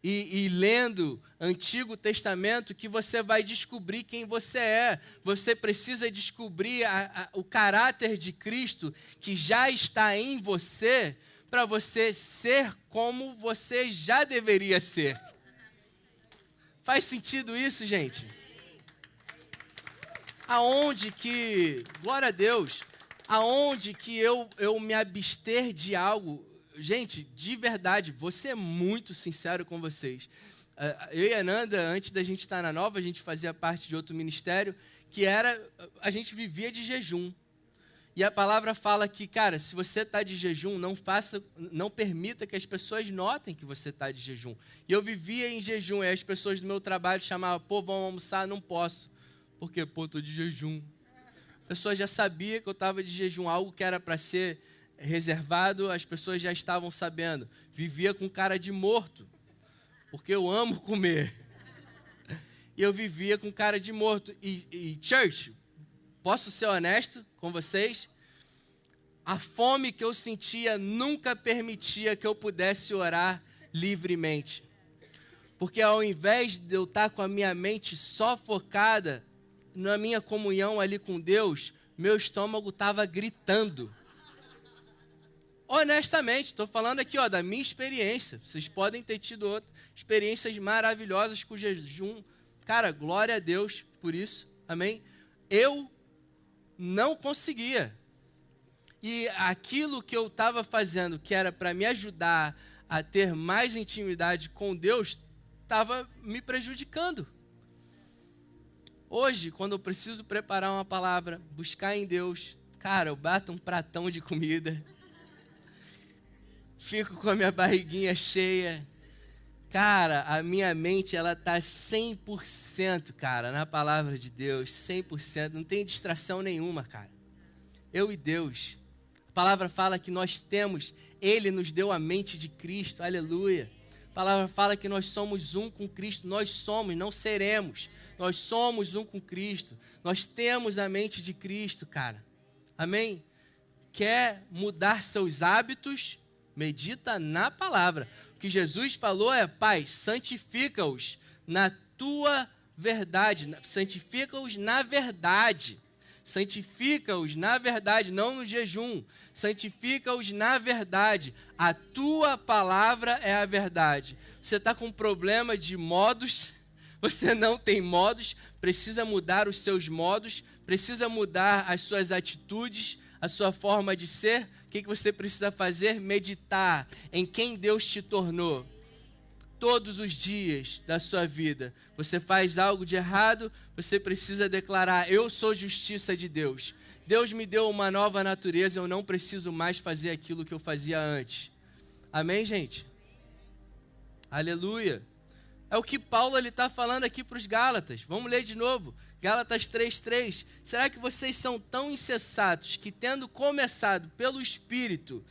e, e, lendo Antigo Testamento que você vai descobrir quem você é. Você precisa descobrir a, a, o caráter de Cristo que já está em você para você ser como você já deveria ser. Faz sentido isso, gente? Aonde que, glória a Deus, aonde que eu, eu me abster de algo, gente, de verdade, vou ser muito sincero com vocês. Ah, eu e a Nanda, antes da gente estar na nova, a gente fazia parte de outro ministério que era, a gente vivia de jejum. E a palavra fala que, cara, se você está de jejum, não faça, não permita que as pessoas notem que você está de jejum. E eu vivia em jejum, e as pessoas do meu trabalho chamavam, pô, vamos almoçar, não posso. Porque, pô, estou de jejum. A pessoa já sabia que eu estava de jejum, algo que era para ser reservado, as pessoas já estavam sabendo. Vivia com cara de morto, porque eu amo comer. E eu vivia com cara de morto. E, e church, Posso ser honesto com vocês? A fome que eu sentia nunca permitia que eu pudesse orar livremente. Porque ao invés de eu estar com a minha mente só focada na minha comunhão ali com Deus, meu estômago estava gritando. Honestamente, estou falando aqui ó, da minha experiência. Vocês podem ter tido outras experiências maravilhosas com jejum. Cara, glória a Deus por isso. Amém? Eu não conseguia. E aquilo que eu estava fazendo, que era para me ajudar a ter mais intimidade com Deus, estava me prejudicando. Hoje, quando eu preciso preparar uma palavra, buscar em Deus, cara, eu bato um pratão de comida, fico com a minha barriguinha cheia, Cara, a minha mente ela tá 100%, cara, na palavra de Deus, 100%, não tem distração nenhuma, cara. Eu e Deus. A palavra fala que nós temos, ele nos deu a mente de Cristo. Aleluia. A palavra fala que nós somos um com Cristo. Nós somos, não seremos. Nós somos um com Cristo. Nós temos a mente de Cristo, cara. Amém? Quer mudar seus hábitos? Medita na palavra. Que Jesus falou é: Pai, santifica-os na tua verdade. Santifica-os na verdade. Santifica-os na verdade, não no jejum. Santifica-os na verdade. A tua palavra é a verdade. Você está com problema de modos, você não tem modos, precisa mudar os seus modos, precisa mudar as suas atitudes, a sua forma de ser. O que, que você precisa fazer? Meditar em quem Deus te tornou todos os dias da sua vida. Você faz algo de errado, você precisa declarar: Eu sou justiça de Deus. Deus me deu uma nova natureza, eu não preciso mais fazer aquilo que eu fazia antes. Amém, gente? Aleluia. É o que Paulo está falando aqui para os Gálatas. Vamos ler de novo. Gálatas 3,3. Será que vocês são tão insensatos que, tendo começado pelo Espírito,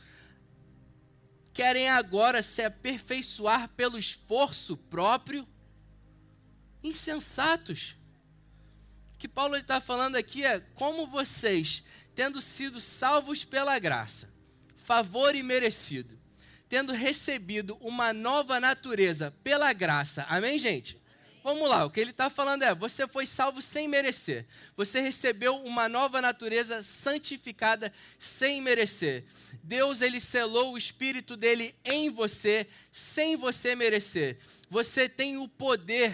querem agora se aperfeiçoar pelo esforço próprio? Insensatos. O que Paulo está falando aqui é como vocês, tendo sido salvos pela graça, favor imerecido, tendo recebido uma nova natureza pela graça. Amém, gente? Vamos lá, o que ele está falando é: você foi salvo sem merecer. Você recebeu uma nova natureza santificada sem merecer. Deus ele selou o espírito dele em você sem você merecer. Você tem o poder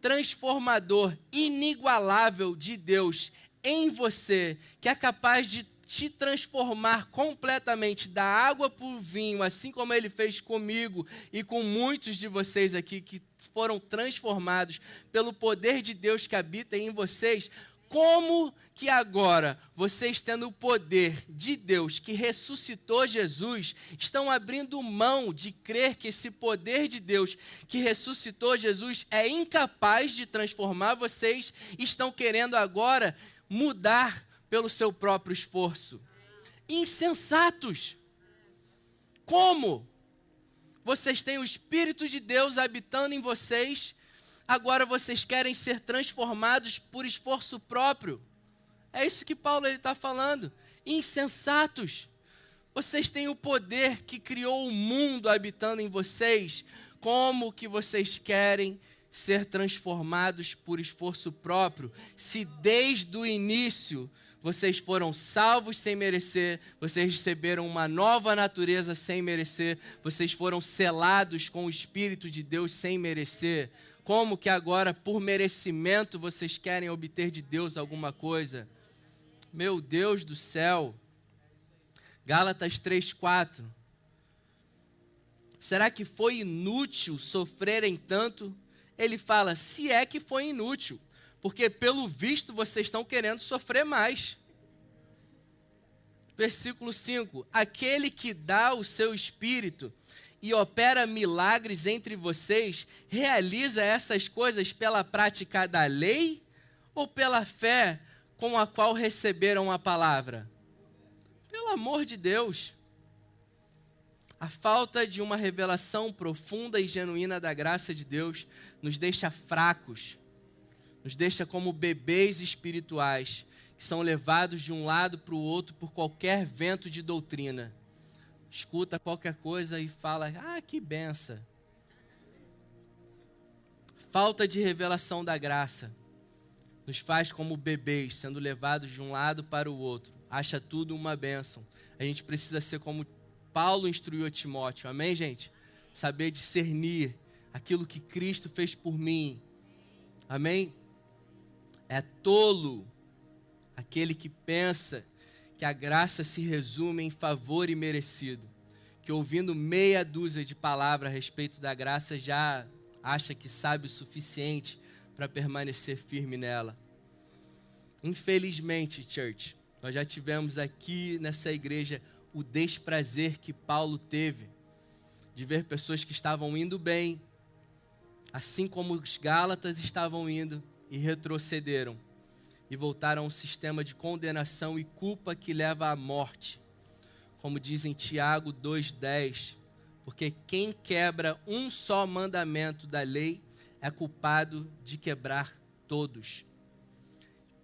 transformador inigualável de Deus em você, que é capaz de te transformar completamente da água para o vinho, assim como ele fez comigo e com muitos de vocês aqui que foram transformados pelo poder de Deus que habita em vocês. Como que agora, vocês tendo o poder de Deus que ressuscitou Jesus, estão abrindo mão de crer que esse poder de Deus que ressuscitou Jesus é incapaz de transformar vocês, estão querendo agora mudar pelo seu próprio esforço. Insensatos. Como? Vocês têm o Espírito de Deus habitando em vocês, agora vocês querem ser transformados por esforço próprio. É isso que Paulo está falando. Insensatos. Vocês têm o poder que criou o mundo habitando em vocês. Como que vocês querem ser transformados por esforço próprio, se desde o início vocês foram salvos sem merecer, vocês receberam uma nova natureza sem merecer, vocês foram selados com o Espírito de Deus sem merecer. Como que agora, por merecimento, vocês querem obter de Deus alguma coisa? Meu Deus do céu. Gálatas 3,4. Será que foi inútil sofrerem tanto? Ele fala: se é que foi inútil porque pelo visto vocês estão querendo sofrer mais. Versículo 5: Aquele que dá o seu espírito e opera milagres entre vocês, realiza essas coisas pela prática da lei ou pela fé com a qual receberam a palavra? Pelo amor de Deus. A falta de uma revelação profunda e genuína da graça de Deus nos deixa fracos nos deixa como bebês espirituais que são levados de um lado para o outro por qualquer vento de doutrina. Escuta qualquer coisa e fala: Ah, que benção. Falta de revelação da graça nos faz como bebês, sendo levados de um lado para o outro. Acha tudo uma bênção. A gente precisa ser como Paulo instruiu a Timóteo. Amém, gente? Saber discernir aquilo que Cristo fez por mim. Amém? É tolo aquele que pensa que a graça se resume em favor e merecido, que ouvindo meia dúzia de palavras a respeito da graça já acha que sabe o suficiente para permanecer firme nela. Infelizmente, church, nós já tivemos aqui nessa igreja o desprazer que Paulo teve de ver pessoas que estavam indo bem, assim como os Gálatas estavam indo, e retrocederam e voltaram ao sistema de condenação e culpa que leva à morte. Como diz em Tiago 2,10, porque quem quebra um só mandamento da lei é culpado de quebrar todos.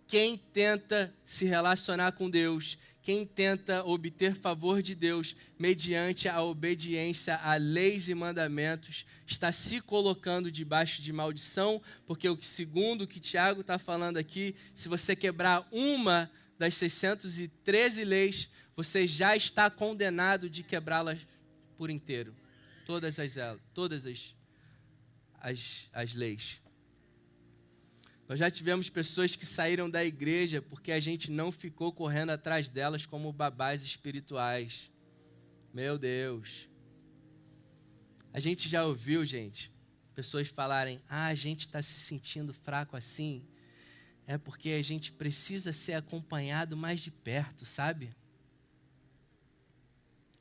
Quem tenta se relacionar com Deus, quem tenta obter favor de Deus mediante a obediência a leis e mandamentos, está se colocando debaixo de maldição, porque o segundo o que Tiago está falando aqui, se você quebrar uma das 613 leis, você já está condenado de quebrá-las por inteiro. Todas as, todas as, as, as leis. Nós já tivemos pessoas que saíram da igreja porque a gente não ficou correndo atrás delas como babás espirituais. Meu Deus. A gente já ouviu, gente, pessoas falarem: ah, a gente está se sentindo fraco assim. É porque a gente precisa ser acompanhado mais de perto, sabe?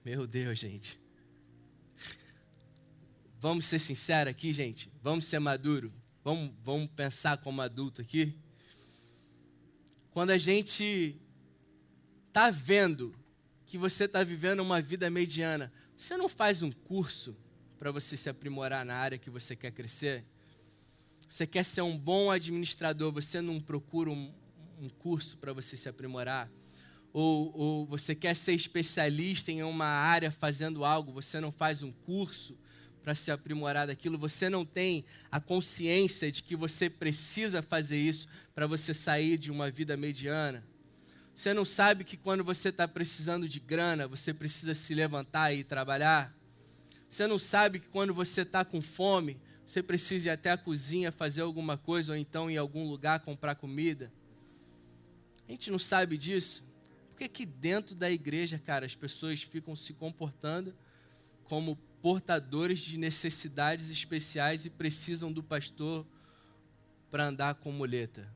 Meu Deus, gente. Vamos ser sinceros aqui, gente? Vamos ser maduro? Vamos, vamos pensar como adulto aqui? Quando a gente está vendo que você está vivendo uma vida mediana, você não faz um curso para você se aprimorar na área que você quer crescer? Você quer ser um bom administrador, você não procura um, um curso para você se aprimorar? Ou, ou você quer ser especialista em uma área fazendo algo, você não faz um curso para se aprimorar daquilo, você não tem a consciência de que você precisa fazer isso para você sair de uma vida mediana. Você não sabe que quando você está precisando de grana, você precisa se levantar e trabalhar. Você não sabe que quando você está com fome, você precisa ir até a cozinha fazer alguma coisa ou então em algum lugar comprar comida. A gente não sabe disso. Por que, dentro da igreja, cara, as pessoas ficam se comportando como portadores de necessidades especiais e precisam do pastor para andar com muleta.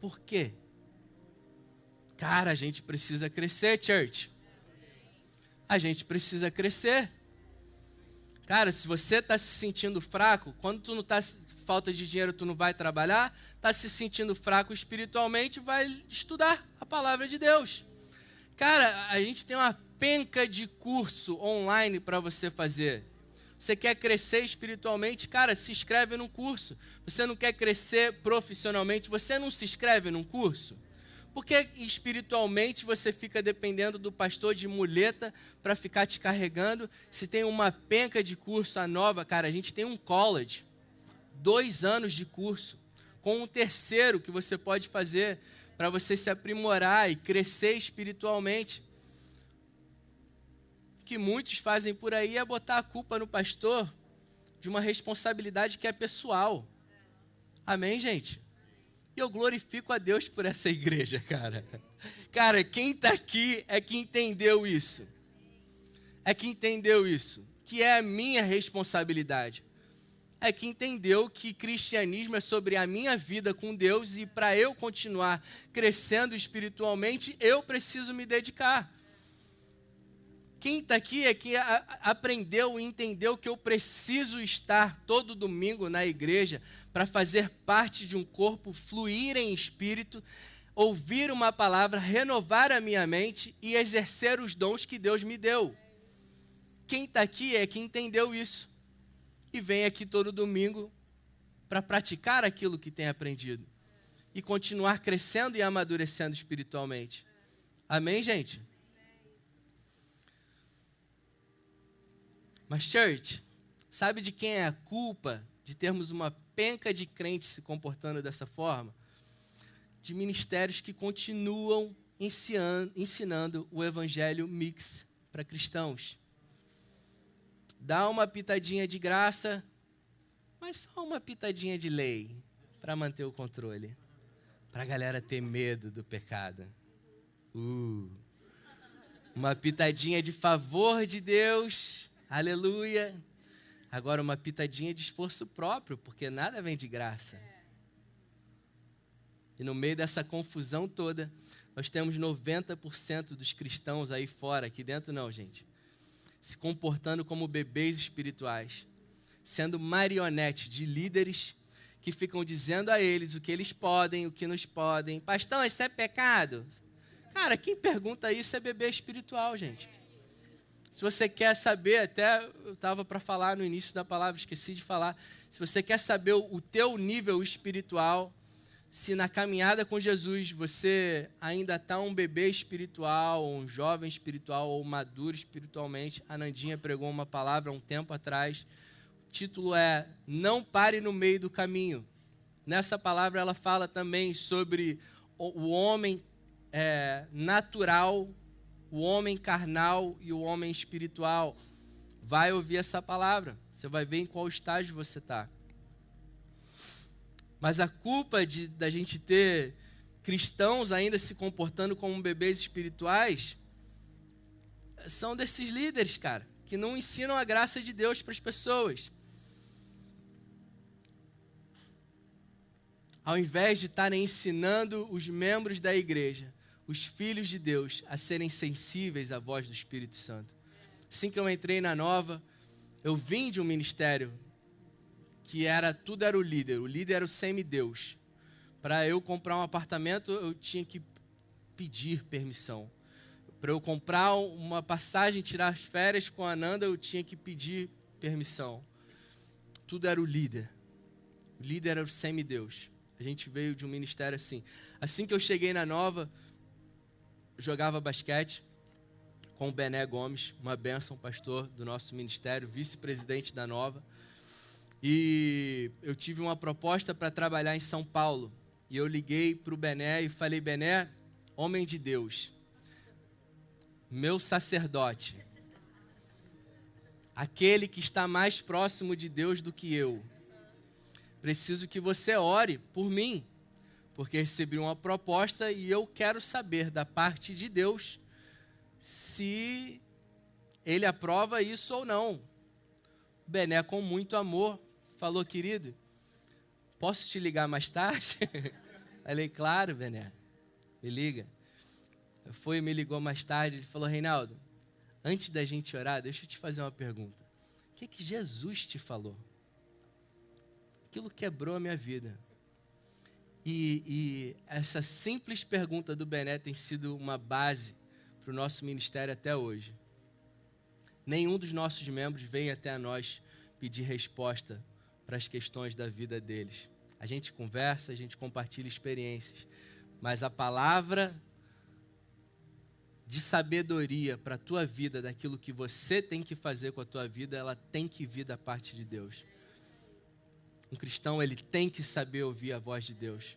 Por quê? Cara, a gente precisa crescer, church. A gente precisa crescer. Cara, se você está se sentindo fraco, quando tu não está falta de dinheiro, tu não vai trabalhar, está se sentindo fraco espiritualmente, vai estudar a palavra de Deus. Cara, a gente tem uma penca de curso online para você fazer. Você quer crescer espiritualmente? Cara, se inscreve num curso. Você não quer crescer profissionalmente? Você não se inscreve num curso? Porque espiritualmente você fica dependendo do pastor de muleta para ficar te carregando? Se tem uma penca de curso a nova, cara, a gente tem um college, dois anos de curso, com um terceiro que você pode fazer para você se aprimorar e crescer espiritualmente que muitos fazem por aí é botar a culpa no pastor de uma responsabilidade que é pessoal. Amém, gente? E eu glorifico a Deus por essa igreja, cara. Cara, quem está aqui é que entendeu isso. É que entendeu isso. Que é a minha responsabilidade. É que entendeu que cristianismo é sobre a minha vida com Deus e para eu continuar crescendo espiritualmente, eu preciso me dedicar. Quem está aqui é que a, aprendeu e entendeu que eu preciso estar todo domingo na igreja para fazer parte de um corpo, fluir em espírito, ouvir uma palavra, renovar a minha mente e exercer os dons que Deus me deu. Quem está aqui é que entendeu isso e vem aqui todo domingo para praticar aquilo que tem aprendido e continuar crescendo e amadurecendo espiritualmente. Amém, gente? Mas, church, sabe de quem é a culpa de termos uma penca de crentes se comportando dessa forma? De ministérios que continuam ensinando o evangelho mix para cristãos. Dá uma pitadinha de graça, mas só uma pitadinha de lei para manter o controle. Para a galera ter medo do pecado. Uh. Uma pitadinha de favor de Deus Aleluia. Agora, uma pitadinha de esforço próprio, porque nada vem de graça. E no meio dessa confusão toda, nós temos 90% dos cristãos aí fora, aqui dentro não, gente, se comportando como bebês espirituais, sendo marionete de líderes que ficam dizendo a eles o que eles podem, o que nos podem. Pastor, isso é pecado? Cara, quem pergunta isso é bebê espiritual, gente. Se você quer saber, até eu estava para falar no início da palavra, esqueci de falar. Se você quer saber o teu nível espiritual, se na caminhada com Jesus você ainda está um bebê espiritual, um jovem espiritual ou maduro espiritualmente, a Nandinha pregou uma palavra um tempo atrás. O título é Não pare no meio do caminho. Nessa palavra ela fala também sobre o homem é, natural o homem carnal e o homem espiritual. Vai ouvir essa palavra, você vai ver em qual estágio você está. Mas a culpa de da gente ter cristãos ainda se comportando como bebês espirituais são desses líderes, cara, que não ensinam a graça de Deus para as pessoas. Ao invés de estarem ensinando os membros da igreja os filhos de Deus a serem sensíveis à voz do Espírito Santo. Assim que eu entrei na nova, eu vim de um ministério que era tudo era o líder, o líder era o semideus. Para eu comprar um apartamento, eu tinha que pedir permissão. Para eu comprar uma passagem, tirar as férias com a Ananda, eu tinha que pedir permissão. Tudo era o líder. O líder era o semideus. A gente veio de um ministério assim. Assim que eu cheguei na nova, jogava basquete com o Bené Gomes, uma bênção, pastor do nosso ministério, vice-presidente da Nova. E eu tive uma proposta para trabalhar em São Paulo. E eu liguei para o Bené e falei: Bené, homem de Deus, meu sacerdote, aquele que está mais próximo de Deus do que eu, preciso que você ore por mim porque recebi uma proposta e eu quero saber da parte de Deus se ele aprova isso ou não. Bené, com muito amor, falou, querido, posso te ligar mais tarde? Falei, claro, Bené, me liga. Foi e me ligou mais tarde, ele falou, Reinaldo, antes da gente orar, deixa eu te fazer uma pergunta. O que, que Jesus te falou? Aquilo quebrou a minha vida. E, e, essa simples pergunta do Bené tem sido uma base para o nosso ministério até hoje. Nenhum dos nossos membros vem até nós pedir resposta para as questões da vida deles. A gente conversa, a gente compartilha experiências, mas a palavra de sabedoria para a tua vida, daquilo que você tem que fazer com a tua vida, ela tem que vir da parte de Deus. Um cristão, ele tem que saber ouvir a voz de Deus.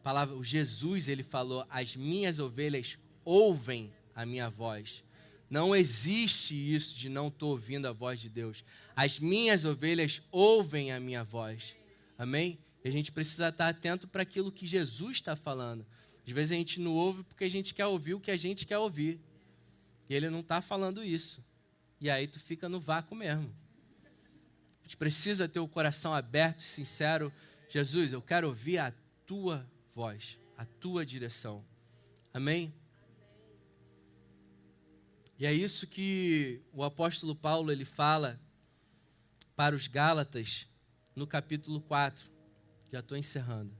A palavra, o Jesus, ele falou: "As minhas ovelhas ouvem a minha voz". Não existe isso de não estou ouvindo a voz de Deus. As minhas ovelhas ouvem a minha voz. Amém? E a gente precisa estar atento para aquilo que Jesus está falando. Às vezes a gente não ouve porque a gente quer ouvir o que a gente quer ouvir. E ele não está falando isso. E aí tu fica no vácuo mesmo. Gente precisa ter o coração aberto e sincero. Jesus, eu quero ouvir a tua voz, a tua direção. Amém? E é isso que o apóstolo Paulo ele fala para os Gálatas no capítulo 4. Já estou encerrando.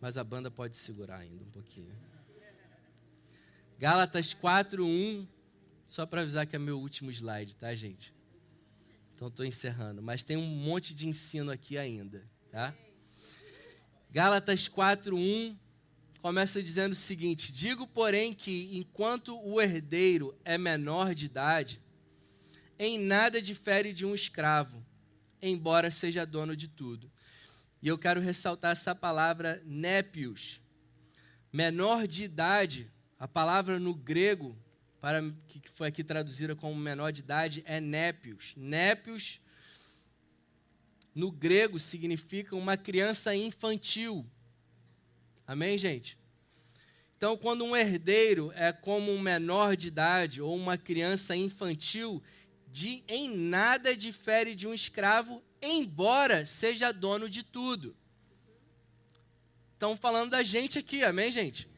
Mas a banda pode segurar ainda um pouquinho. Gálatas 4, 1. Só para avisar que é meu último slide, tá, gente? Então estou encerrando, mas tem um monte de ensino aqui ainda, tá? Gálatas 4:1 começa dizendo o seguinte: Digo, porém, que enquanto o herdeiro é menor de idade, em nada difere de um escravo, embora seja dono de tudo. E eu quero ressaltar essa palavra népios, menor de idade. A palavra no grego para que foi aqui traduzida como menor de idade, é népios. Népios, no grego, significa uma criança infantil. Amém, gente? Então, quando um herdeiro é como um menor de idade ou uma criança infantil, de, em nada difere de um escravo, embora seja dono de tudo. Estão falando da gente aqui, amém, gente?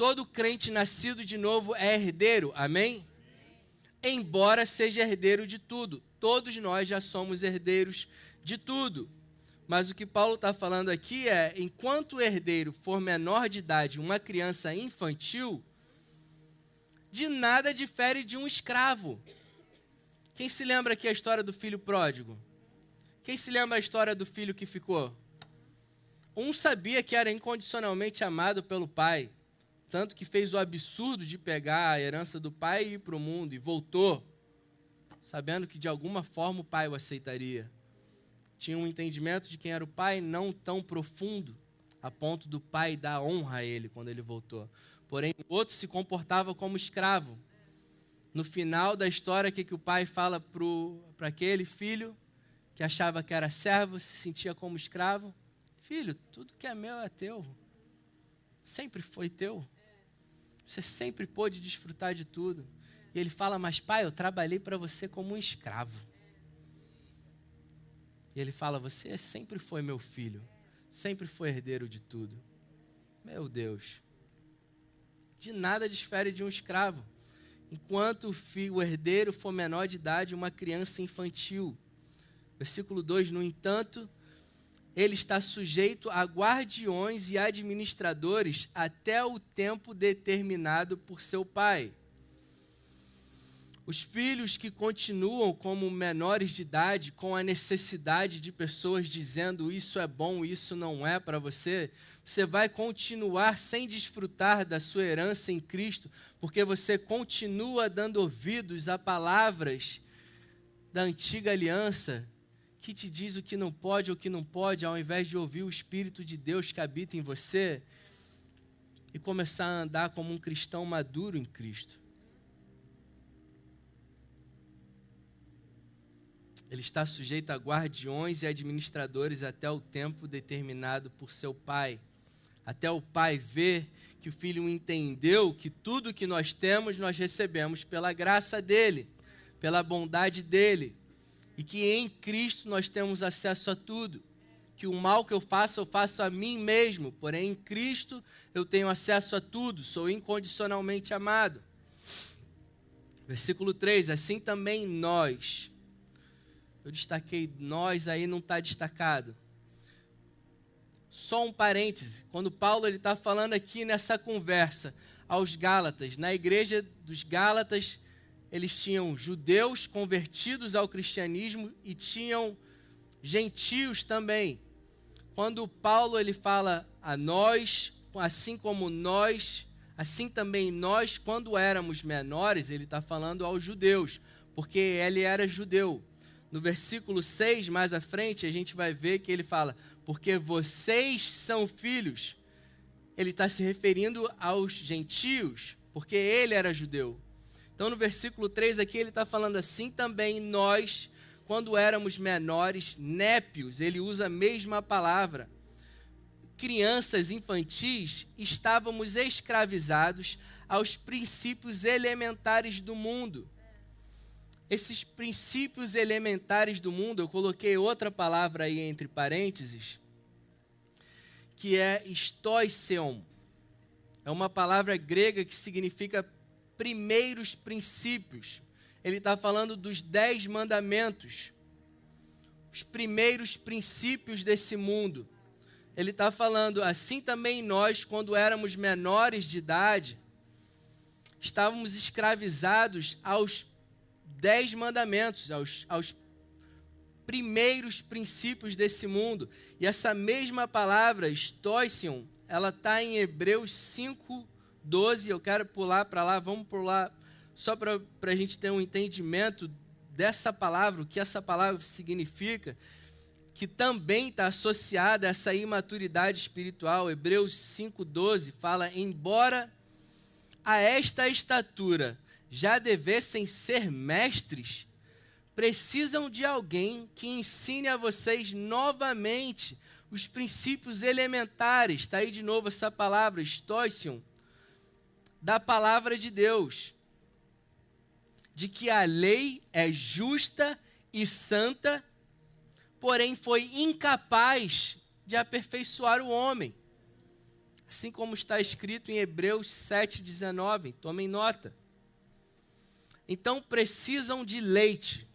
Todo crente nascido de novo é herdeiro, amém? Embora seja herdeiro de tudo, todos nós já somos herdeiros de tudo. Mas o que Paulo está falando aqui é: enquanto o herdeiro for menor de idade, uma criança infantil, de nada difere de um escravo. Quem se lembra aqui a história do filho pródigo? Quem se lembra a história do filho que ficou? Um sabia que era incondicionalmente amado pelo pai, tanto que fez o absurdo de pegar a herança do pai e ir para o mundo e voltou, sabendo que de alguma forma o pai o aceitaria. Tinha um entendimento de quem era o pai não tão profundo, a ponto do pai dar honra a ele quando ele voltou. Porém, o outro se comportava como escravo. No final da história, o que, que o pai fala para aquele filho que achava que era servo, se sentia como escravo? Filho, tudo que é meu é teu. Sempre foi teu. Você sempre pôde desfrutar de tudo. E ele fala: Mas pai, eu trabalhei para você como um escravo. E ele fala: Você sempre foi meu filho. Sempre foi herdeiro de tudo. Meu Deus. De nada difere de um escravo. Enquanto o, filho, o herdeiro for menor de idade, uma criança infantil. Versículo 2: No entanto, ele está sujeito a guardiões e administradores até o tempo determinado por seu pai. Os filhos que continuam como menores de idade, com a necessidade de pessoas dizendo isso é bom, isso não é para você, você vai continuar sem desfrutar da sua herança em Cristo, porque você continua dando ouvidos a palavras da antiga aliança que te diz o que não pode ou o que não pode, ao invés de ouvir o Espírito de Deus que habita em você e começar a andar como um cristão maduro em Cristo. Ele está sujeito a guardiões e administradores até o tempo determinado por seu pai. Até o pai ver que o filho entendeu que tudo que nós temos nós recebemos pela graça dele, pela bondade dele e que em Cristo nós temos acesso a tudo. Que o mal que eu faço, eu faço a mim mesmo, porém em Cristo eu tenho acesso a tudo, sou incondicionalmente amado. Versículo 3: Assim também nós. Eu destaquei nós aí, não está destacado. Só um parêntese. Quando Paulo está falando aqui nessa conversa aos Gálatas, na igreja dos Gálatas, eles tinham judeus convertidos ao cristianismo e tinham gentios também. Quando Paulo ele fala a nós, assim como nós, assim também nós, quando éramos menores, ele está falando aos judeus, porque ele era judeu. No versículo 6, mais à frente, a gente vai ver que ele fala: Porque vocês são filhos. Ele está se referindo aos gentios, porque ele era judeu. Então, no versículo 3 aqui, ele está falando assim também, nós, quando éramos menores, népios, ele usa a mesma palavra. Crianças infantis, estávamos escravizados aos princípios elementares do mundo. Esses princípios elementares do mundo, eu coloquei outra palavra aí entre parênteses, que é stoiseon. É uma palavra grega que significa primeiros princípios. Ele está falando dos dez mandamentos, os primeiros princípios desse mundo. Ele está falando, assim também nós, quando éramos menores de idade, estávamos escravizados aos dez mandamentos, aos, aos primeiros princípios desse mundo. E essa mesma palavra, stoision, ela está em Hebreus 5, 12, eu quero pular para lá, vamos pular só para a gente ter um entendimento dessa palavra, o que essa palavra significa, que também está associada a essa imaturidade espiritual. Hebreus 5,12 fala: embora a esta estatura já devessem ser mestres, precisam de alguém que ensine a vocês novamente os princípios elementares. Está aí de novo essa palavra, stoition, da palavra de Deus, de que a lei é justa e santa, porém foi incapaz de aperfeiçoar o homem. Assim como está escrito em Hebreus 7,19, tomem nota. Então precisam de leite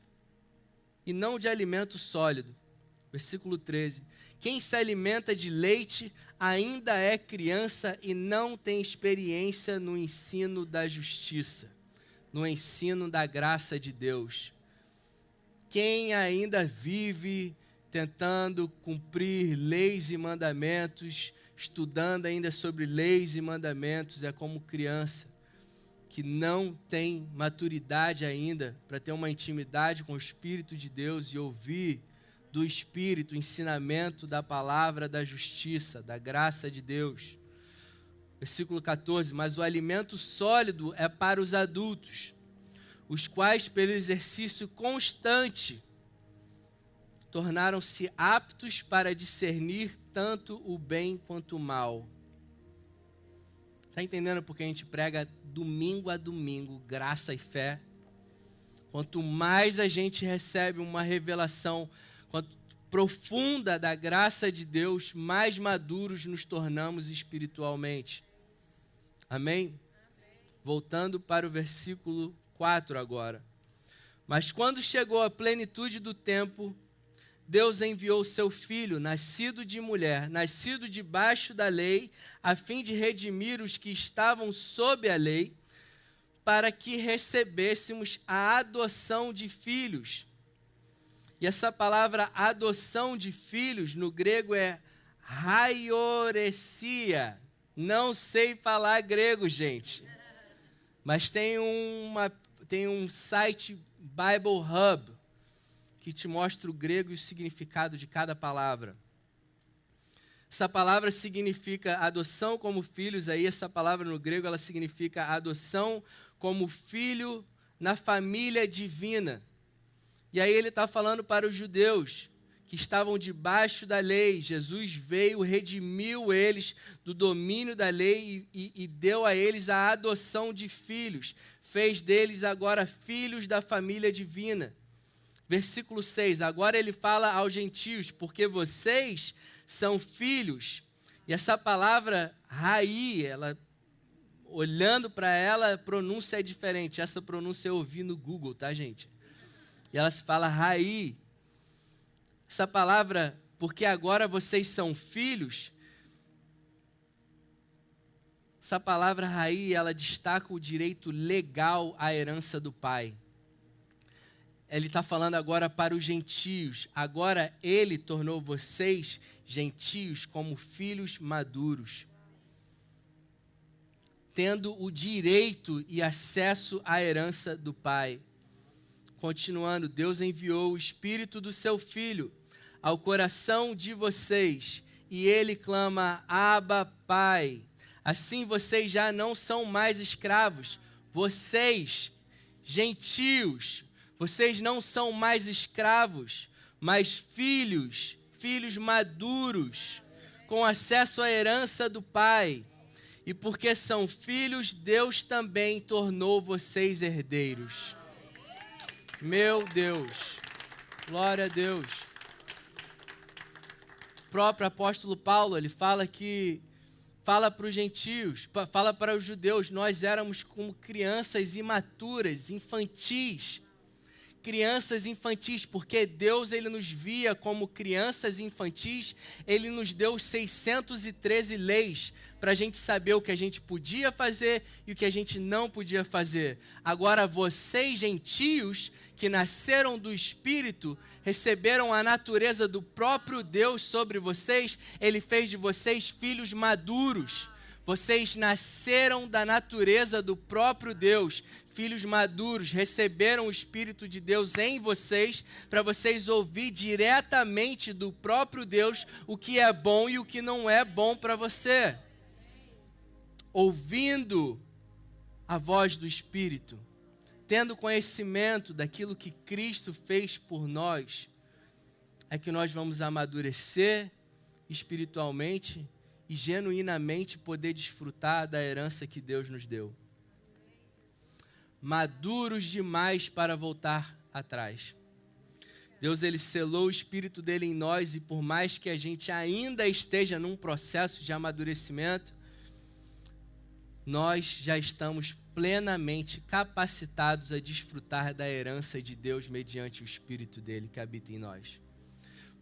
e não de alimento sólido. Versículo 13. Quem se alimenta de leite ainda é criança e não tem experiência no ensino da justiça, no ensino da graça de Deus. Quem ainda vive tentando cumprir leis e mandamentos, estudando ainda sobre leis e mandamentos, é como criança que não tem maturidade ainda para ter uma intimidade com o Espírito de Deus e ouvir do Espírito, ensinamento da palavra da justiça, da graça de Deus. Versículo 14: Mas o alimento sólido é para os adultos, os quais, pelo exercício constante, tornaram-se aptos para discernir tanto o bem quanto o mal. Está entendendo porque a gente prega domingo a domingo, graça e fé? Quanto mais a gente recebe uma revelação profunda da graça de Deus, mais maduros nos tornamos espiritualmente. Amém? Amém? Voltando para o versículo 4 agora. Mas quando chegou a plenitude do tempo, Deus enviou seu filho, nascido de mulher, nascido debaixo da lei, a fim de redimir os que estavam sob a lei, para que recebêssemos a adoção de filhos. E essa palavra adoção de filhos no grego é raioresia. Não sei falar grego, gente. Mas tem, uma, tem um site Bible Hub que te mostra o grego e o significado de cada palavra. Essa palavra significa adoção como filhos, aí essa palavra no grego ela significa adoção como filho na família divina. E aí ele está falando para os judeus que estavam debaixo da lei. Jesus veio, redimiu eles do domínio da lei e, e, e deu a eles a adoção de filhos. Fez deles agora filhos da família divina. Versículo 6. Agora ele fala aos gentios, porque vocês são filhos. E essa palavra raí, ela olhando para ela, a pronúncia é diferente. Essa pronúncia eu ouvi no Google, tá, gente? E ela se fala raí. Essa palavra, porque agora vocês são filhos. Essa palavra raí, ela destaca o direito legal à herança do pai ele está falando agora para os gentios. Agora ele tornou vocês gentios como filhos maduros, tendo o direito e acesso à herança do Pai. Continuando, Deus enviou o Espírito do seu Filho ao coração de vocês e ele clama: Abba, Pai. Assim vocês já não são mais escravos, vocês, gentios, vocês não são mais escravos, mas filhos, filhos maduros, com acesso à herança do Pai. E porque são filhos, Deus também tornou vocês herdeiros. Meu Deus, glória a Deus. O próprio apóstolo Paulo, ele fala que fala para os gentios, fala para os judeus, nós éramos como crianças imaturas, infantis, crianças infantis, porque Deus ele nos via como crianças infantis, ele nos deu 613 leis para a gente saber o que a gente podia fazer e o que a gente não podia fazer. Agora, vocês, gentios, que nasceram do Espírito, receberam a natureza do próprio Deus sobre vocês, ele fez de vocês filhos maduros. Vocês nasceram da natureza do próprio Deus, filhos maduros, receberam o Espírito de Deus em vocês, para vocês ouvir diretamente do próprio Deus o que é bom e o que não é bom para você. Ouvindo a voz do Espírito, tendo conhecimento daquilo que Cristo fez por nós, é que nós vamos amadurecer espiritualmente e genuinamente poder desfrutar da herança que Deus nos deu maduros demais para voltar atrás. Deus ele selou o espírito dele em nós e por mais que a gente ainda esteja num processo de amadurecimento, nós já estamos plenamente capacitados a desfrutar da herança de Deus mediante o espírito dele que habita em nós.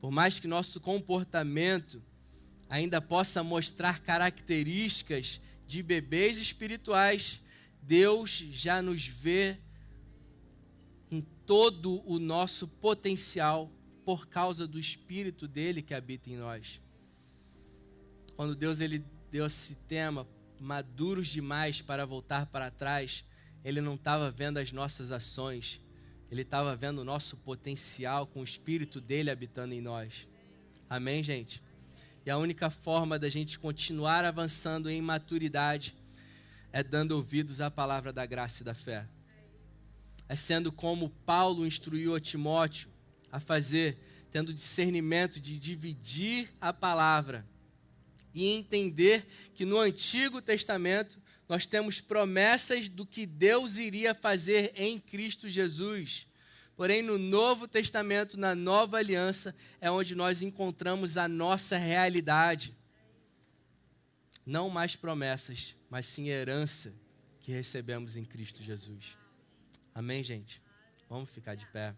Por mais que nosso comportamento ainda possa mostrar características de bebês espirituais, Deus já nos vê em todo o nosso potencial por causa do espírito dele que habita em nós. Quando Deus ele deu esse tema, maduros demais para voltar para trás, ele não estava vendo as nossas ações, ele estava vendo o nosso potencial com o espírito dele habitando em nós. Amém, gente? E a única forma da gente continuar avançando em maturidade é dando ouvidos à palavra da graça e da fé. É sendo como Paulo instruiu a Timóteo a fazer, tendo discernimento de dividir a palavra e entender que no Antigo Testamento nós temos promessas do que Deus iria fazer em Cristo Jesus. Porém, no Novo Testamento, na Nova Aliança, é onde nós encontramos a nossa realidade. Não mais promessas, mas sim herança que recebemos em Cristo Jesus. Amém, gente? Vamos ficar de pé.